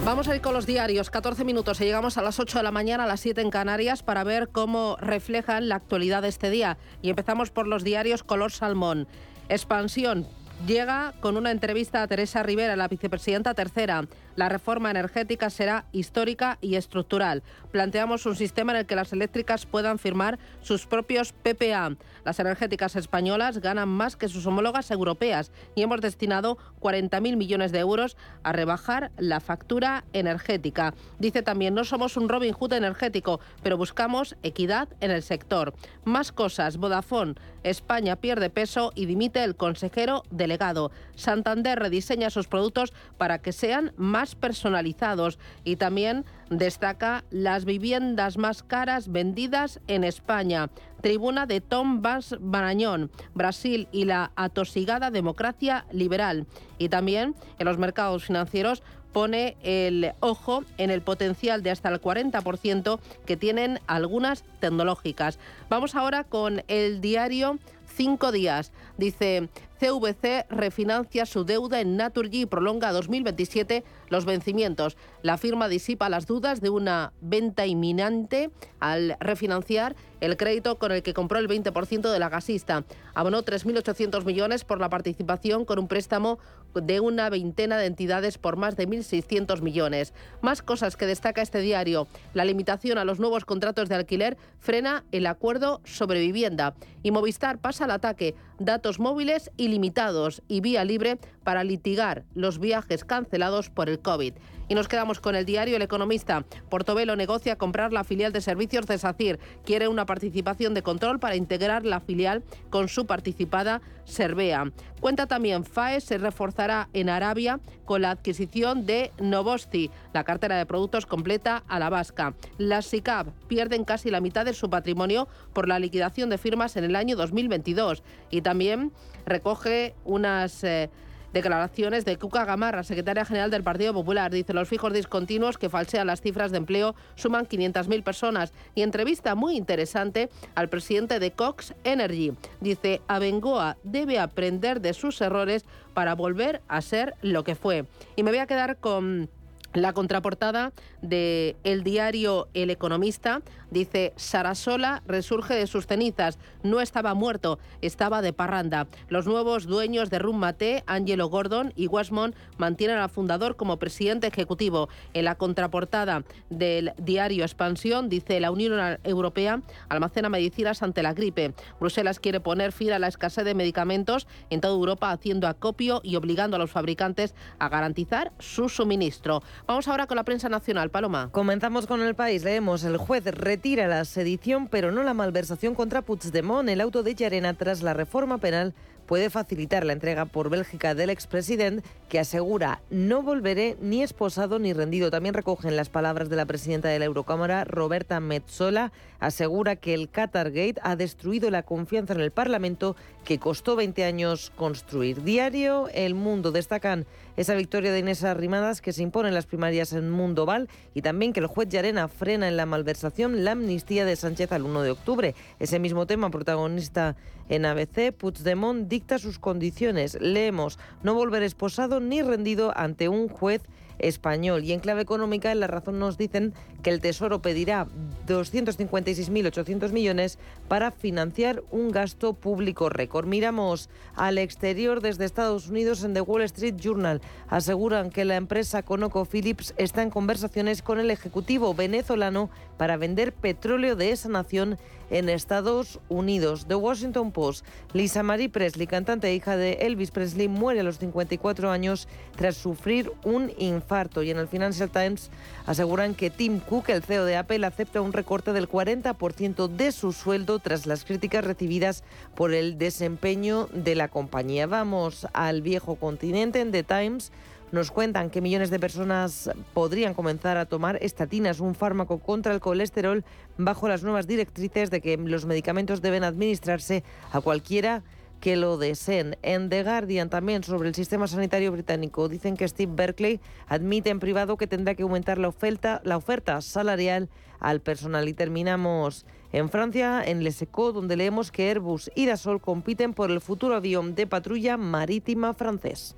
Vamos a ir con los diarios, 14 minutos y llegamos a las 8 de la mañana, a las 7 en Canarias, para ver cómo reflejan la actualidad de este día. Y empezamos por los diarios color salmón. Expansión, llega con una entrevista a Teresa Rivera, la vicepresidenta tercera. La reforma energética será histórica y estructural. Planteamos un sistema en el que las eléctricas puedan firmar sus propios PPA. Las energéticas españolas ganan más que sus homólogas europeas y hemos destinado 40.000 millones de euros a rebajar la factura energética. Dice también, no somos un Robin Hood energético, pero buscamos equidad en el sector. Más cosas, Vodafone, España pierde peso y dimite el consejero delegado. Santander rediseña sus productos para que sean más personalizados y también destaca las viviendas más caras vendidas en España. Tribuna de Tom Barañón, Brasil y la atosigada democracia liberal. Y también en los mercados financieros pone el ojo en el potencial de hasta el 40% que tienen algunas tecnológicas. Vamos ahora con el diario Cinco días. Dice, CVC refinancia su deuda en Naturgy y prolonga a 2027 los vencimientos. La firma disipa las dudas de una venta inminente al refinanciar el crédito con el que compró el 20% de la gasista. Abonó 3.800 millones por la participación con un préstamo de una veintena de entidades por más de 1.600 millones. Más cosas que destaca este diario. La limitación a los nuevos contratos de alquiler frena el acuerdo sobre vivienda. Y Movistar pasa al ataque. Datos móviles ilimitados y vía libre para litigar los viajes cancelados por el COVID. Y nos quedamos con el diario El Economista. Portobelo negocia comprar la filial de servicios de SACIR. Quiere una participación de control para integrar la filial con su participada Servea. Cuenta también FAE se reforzará en Arabia con la adquisición de Novosti, la cartera de productos completa a la vasca. Las SICAP pierden casi la mitad de su patrimonio por la liquidación de firmas en el año 2022 y también recoge unas... Eh, declaraciones de Cuca Gamarra, secretaria general del Partido Popular. Dice, los fijos discontinuos que falsean las cifras de empleo suman 500.000 personas. Y entrevista muy interesante al presidente de Cox Energy. Dice, Abengoa debe aprender de sus errores para volver a ser lo que fue. Y me voy a quedar con la contraportada de el diario El Economista dice Sarasola resurge de sus cenizas, no estaba muerto, estaba de parranda. Los nuevos dueños de Rummate, Angelo Gordon y Westmont mantienen al fundador como presidente ejecutivo. En la contraportada del diario Expansión dice la Unión Europea almacena medicinas ante la gripe. Bruselas quiere poner fin a la escasez de medicamentos en toda Europa haciendo acopio y obligando a los fabricantes a garantizar su suministro. Vamos ahora con la prensa nacional. Paloma. Comenzamos con el país. Leemos, el juez retira la sedición, pero no la malversación contra Puigdemont. El auto de Llarena tras la reforma penal puede facilitar la entrega por Bélgica del expresidente, que asegura no volveré ni esposado ni rendido. También recogen las palabras de la presidenta de la Eurocámara, Roberta Metzola, asegura que el Qatargate ha destruido la confianza en el Parlamento que costó 20 años construir. Diario El Mundo destacan esa victoria de Inés Arrimadas que se impone en las primarias en Mundo Val y también que el juez Llarena frena en la malversación la amnistía de Sánchez al 1 de octubre. Ese mismo tema protagonista en ABC, Puigdemont dicta sus condiciones. Leemos, no volver esposado ni rendido ante un juez español. Y en clave económica, en La Razón nos dicen que el Tesoro pedirá 256.800 millones para financiar un gasto público récord. Miramos al exterior desde Estados Unidos en The Wall Street Journal. Aseguran que la empresa ConocoPhillips está en conversaciones con el Ejecutivo venezolano para vender petróleo de esa nación en Estados Unidos. The Washington Post, Lisa Marie Presley, cantante e hija de Elvis Presley, muere a los 54 años tras sufrir un infarto. Y en el Financial Times aseguran que Tim Cook, el CEO de Apple, acepta un recorte del 40% de su sueldo tras las críticas recibidas por el desempeño de la compañía. Vamos al viejo continente en The Times nos cuentan que millones de personas podrían comenzar a tomar estatinas, un fármaco contra el colesterol, bajo las nuevas directrices de que los medicamentos deben administrarse a cualquiera que lo deseen. En The Guardian también sobre el sistema sanitario británico dicen que Steve Berkeley admite en privado que tendrá que aumentar la oferta, la oferta salarial al personal. Y terminamos en Francia, en Les Echos, donde leemos que Airbus y Dassault compiten por el futuro avión de patrulla marítima francés.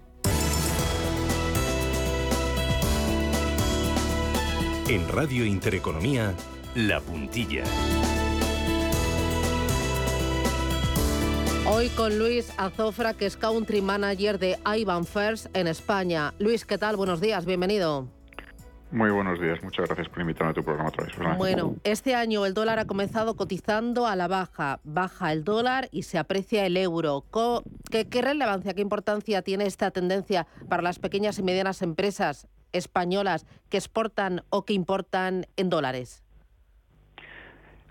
En Radio Intereconomía, La Puntilla. Hoy con Luis Azofra, que es Country Manager de Ivan First en España. Luis, ¿qué tal? Buenos días, bienvenido. Muy buenos días, muchas gracias por invitarme a tu programa otra vez. Bueno, este año el dólar ha comenzado cotizando a la baja. Baja el dólar y se aprecia el euro. ¿Qué, qué relevancia, qué importancia tiene esta tendencia para las pequeñas y medianas empresas españolas que exportan o que importan en dólares?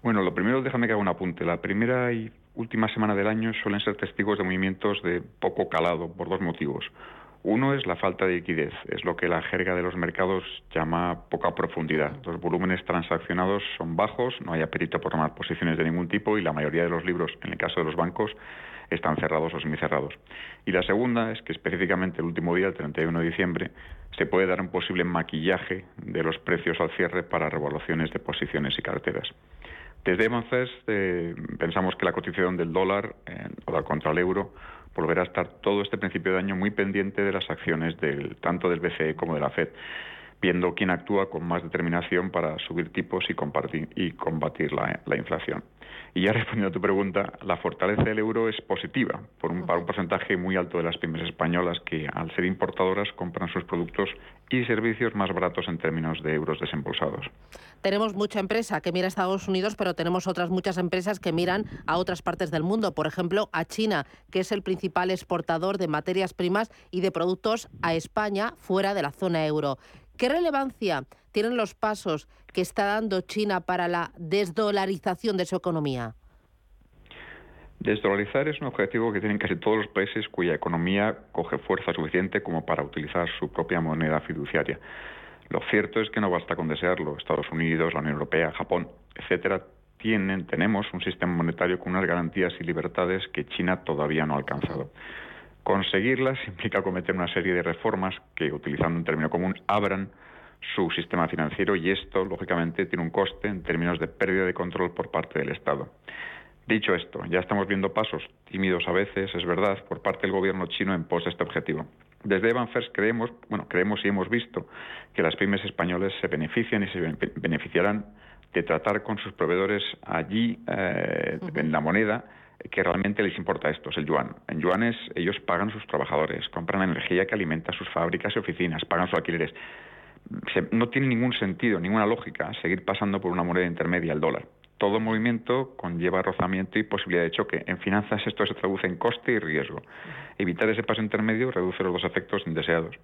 Bueno, lo primero déjame que haga un apunte. La primera y última semana del año suelen ser testigos de movimientos de poco calado por dos motivos. Uno es la falta de liquidez, es lo que la jerga de los mercados llama poca profundidad. Los volúmenes transaccionados son bajos, no hay apetito por tomar posiciones de ningún tipo y la mayoría de los libros, en el caso de los bancos, están cerrados o semicerrados. Y la segunda es que específicamente el último día, el 31 de diciembre, se puede dar un posible maquillaje de los precios al cierre para revaluaciones de posiciones y carteras. Desde Emonces eh, pensamos que la cotización del dólar, eh, contra el euro, volverá a estar todo este principio de año muy pendiente de las acciones del, tanto del BCE como de la Fed, viendo quién actúa con más determinación para subir tipos y, y combatir la inflación. Y ya respondiendo a tu pregunta, la fortaleza del euro es positiva por un, para un porcentaje muy alto de las pymes españolas que, al ser importadoras, compran sus productos y servicios más baratos en términos de euros desembolsados. Tenemos mucha empresa que mira a Estados Unidos, pero tenemos otras muchas empresas que miran a otras partes del mundo, por ejemplo, a China, que es el principal exportador de materias primas y de productos a España fuera de la zona euro. ¿Qué relevancia tienen los pasos que está dando China para la desdolarización de su economía? Desdolarizar es un objetivo que tienen casi todos los países cuya economía coge fuerza suficiente como para utilizar su propia moneda fiduciaria. Lo cierto es que no basta con desearlo. Estados Unidos, la Unión Europea, Japón, etcétera, tienen, tenemos un sistema monetario con unas garantías y libertades que China todavía no ha alcanzado. Conseguirlas implica cometer una serie de reformas que, utilizando un término común, abran su sistema financiero y esto, lógicamente, tiene un coste en términos de pérdida de control por parte del Estado. Dicho esto, ya estamos viendo pasos tímidos a veces, es verdad, por parte del gobierno chino en pos de este objetivo. Desde Evan First creemos, bueno, creemos y hemos visto que las pymes españoles se benefician y se beneficiarán de tratar con sus proveedores allí eh, en la moneda que realmente les importa esto, es el yuan. En yuanes ellos pagan sus trabajadores, compran energía que alimenta sus fábricas y oficinas, pagan sus alquileres. no tiene ningún sentido, ninguna lógica seguir pasando por una moneda intermedia, el dólar todo movimiento conlleva rozamiento y posibilidad de choque. En finanzas esto se traduce en coste y riesgo. Evitar ese paso intermedio reduce los dos efectos indeseados.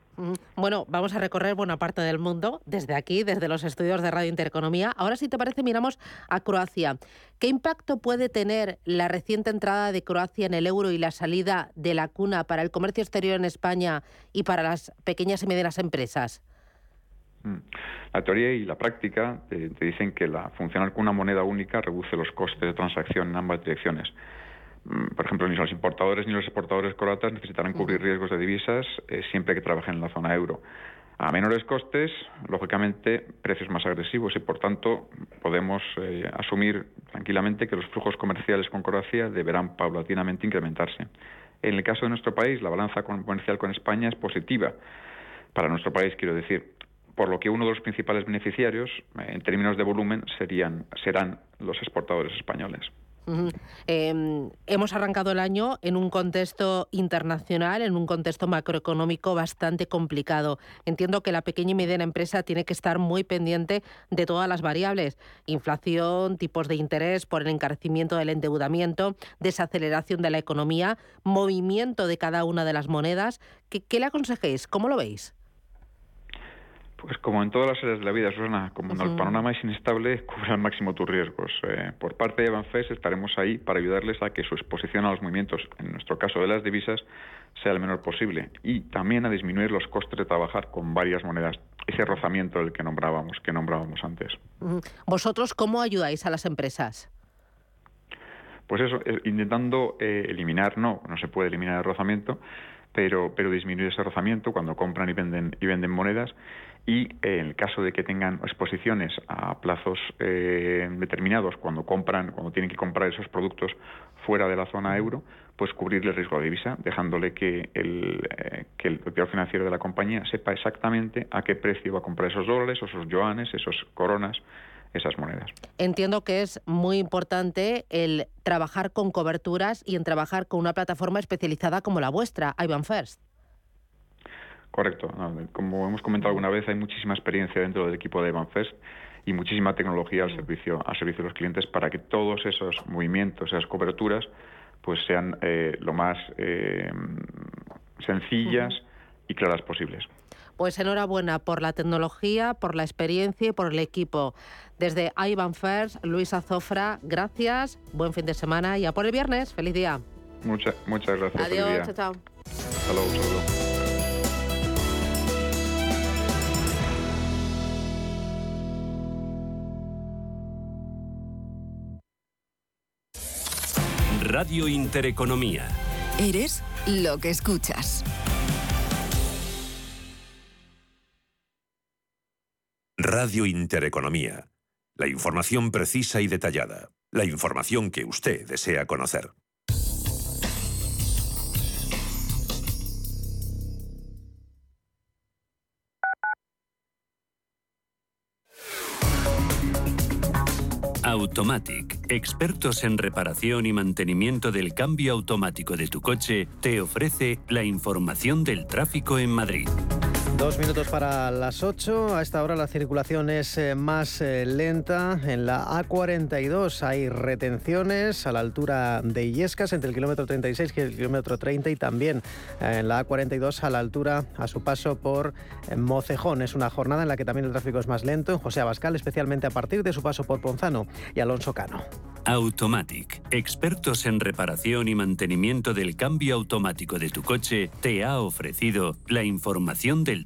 Bueno, vamos a recorrer buena parte del mundo desde aquí, desde los estudios de Radio Intereconomía. Ahora, si te parece, miramos a Croacia. ¿Qué impacto puede tener la reciente entrada de Croacia en el euro y la salida de la cuna para el comercio exterior en España y para las pequeñas y medianas empresas? Mm. La teoría y la práctica te, dicen que la funcionar con una moneda única reduce los costes de transacción en ambas direcciones. Mm, por ejemplo, ni los importadores ni los exportadores croatas necesitarán cubrir riesgos de divisas eh, siempre que trabajen en la zona euro. A menores costes, lógicamente, precios más agresivos y, por tanto, podemos eh, asumir tranquilamente que los flujos comerciales con Croacia deberán paulatinamente incrementarse. En el caso de nuestro país, la balanza comercial con España es positiva. Para nuestro país, quiero decir, por lo que uno de los principales beneficiarios, eh, en términos de volumen, serían, serán los exportadores españoles. Em, hemos arrancado el año en un contexto internacional, en un contexto macroeconómico bastante complicado. Entiendo que la pequeña y mediana empresa tiene que estar muy pendiente de todas las variables, inflación, tipos de interés por el encarecimiento del endeudamiento, desaceleración de la economía, movimiento de cada una de las monedas. ¿Qué, qué le aconsejéis? ¿Cómo lo veis? Pues como en todas las áreas de la vida, Susana, como en el panorama es inestable, cubre al máximo tus riesgos. Eh, por parte de Banfes estaremos ahí para ayudarles a que su exposición a los movimientos, en nuestro caso de las divisas, sea el menor posible y también a disminuir los costes de trabajar con varias monedas, ese rozamiento del que nombrábamos, que nombrábamos antes. ¿Vosotros cómo ayudáis a las empresas? Pues eso, intentando eh, eliminar, no, no se puede eliminar el rozamiento, pero, pero disminuir ese rozamiento cuando compran y venden, y venden monedas. Y en el caso de que tengan exposiciones a plazos eh, determinados cuando compran, cuando tienen que comprar esos productos fuera de la zona euro, pues cubrirle el riesgo de divisa, dejándole que el, eh, que el financiero de la compañía sepa exactamente a qué precio va a comprar esos dólares, esos yuanes, esos coronas, esas monedas. Entiendo que es muy importante el trabajar con coberturas y en trabajar con una plataforma especializada como la vuestra, Ivan First. Correcto. como hemos comentado alguna vez, hay muchísima experiencia dentro del equipo de Evanfest y muchísima tecnología al servicio, al servicio de los clientes para que todos esos movimientos, esas coberturas, pues sean eh, lo más eh, sencillas y claras posibles. Pues enhorabuena por la tecnología, por la experiencia y por el equipo. Desde Ivan First, Luisa Zofra, gracias, buen fin de semana y a por el viernes. Feliz día. muchas gracias. Adiós, chao, chao. Radio Intereconomía. Eres lo que escuchas. Radio Intereconomía. La información precisa y detallada. La información que usted desea conocer. Automatic, expertos en reparación y mantenimiento del cambio automático de tu coche, te ofrece la información del tráfico en Madrid. Dos minutos para las 8. A esta hora la circulación es eh, más eh, lenta. En la A42 hay retenciones a la altura de Illescas entre el kilómetro 36 y el kilómetro 30 y también eh, en la A42 a la altura a su paso por Mocejón. Es una jornada en la que también el tráfico es más lento en José Abascal, especialmente a partir de su paso por Ponzano y Alonso Cano. Automatic, expertos en reparación y mantenimiento del cambio automático de tu coche, te ha ofrecido la información del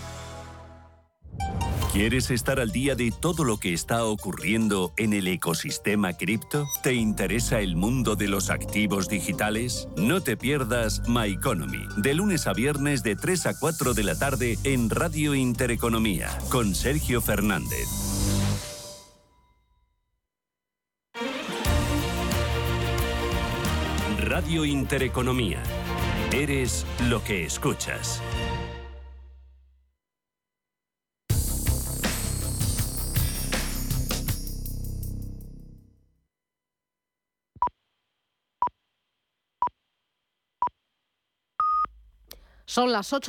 ¿Quieres estar al día de todo lo que está ocurriendo en el ecosistema cripto? ¿Te interesa el mundo de los activos digitales? No te pierdas My Economy, de lunes a viernes de 3 a 4 de la tarde en Radio Intereconomía, con Sergio Fernández. Radio Intereconomía. Eres lo que escuchas. Son las 8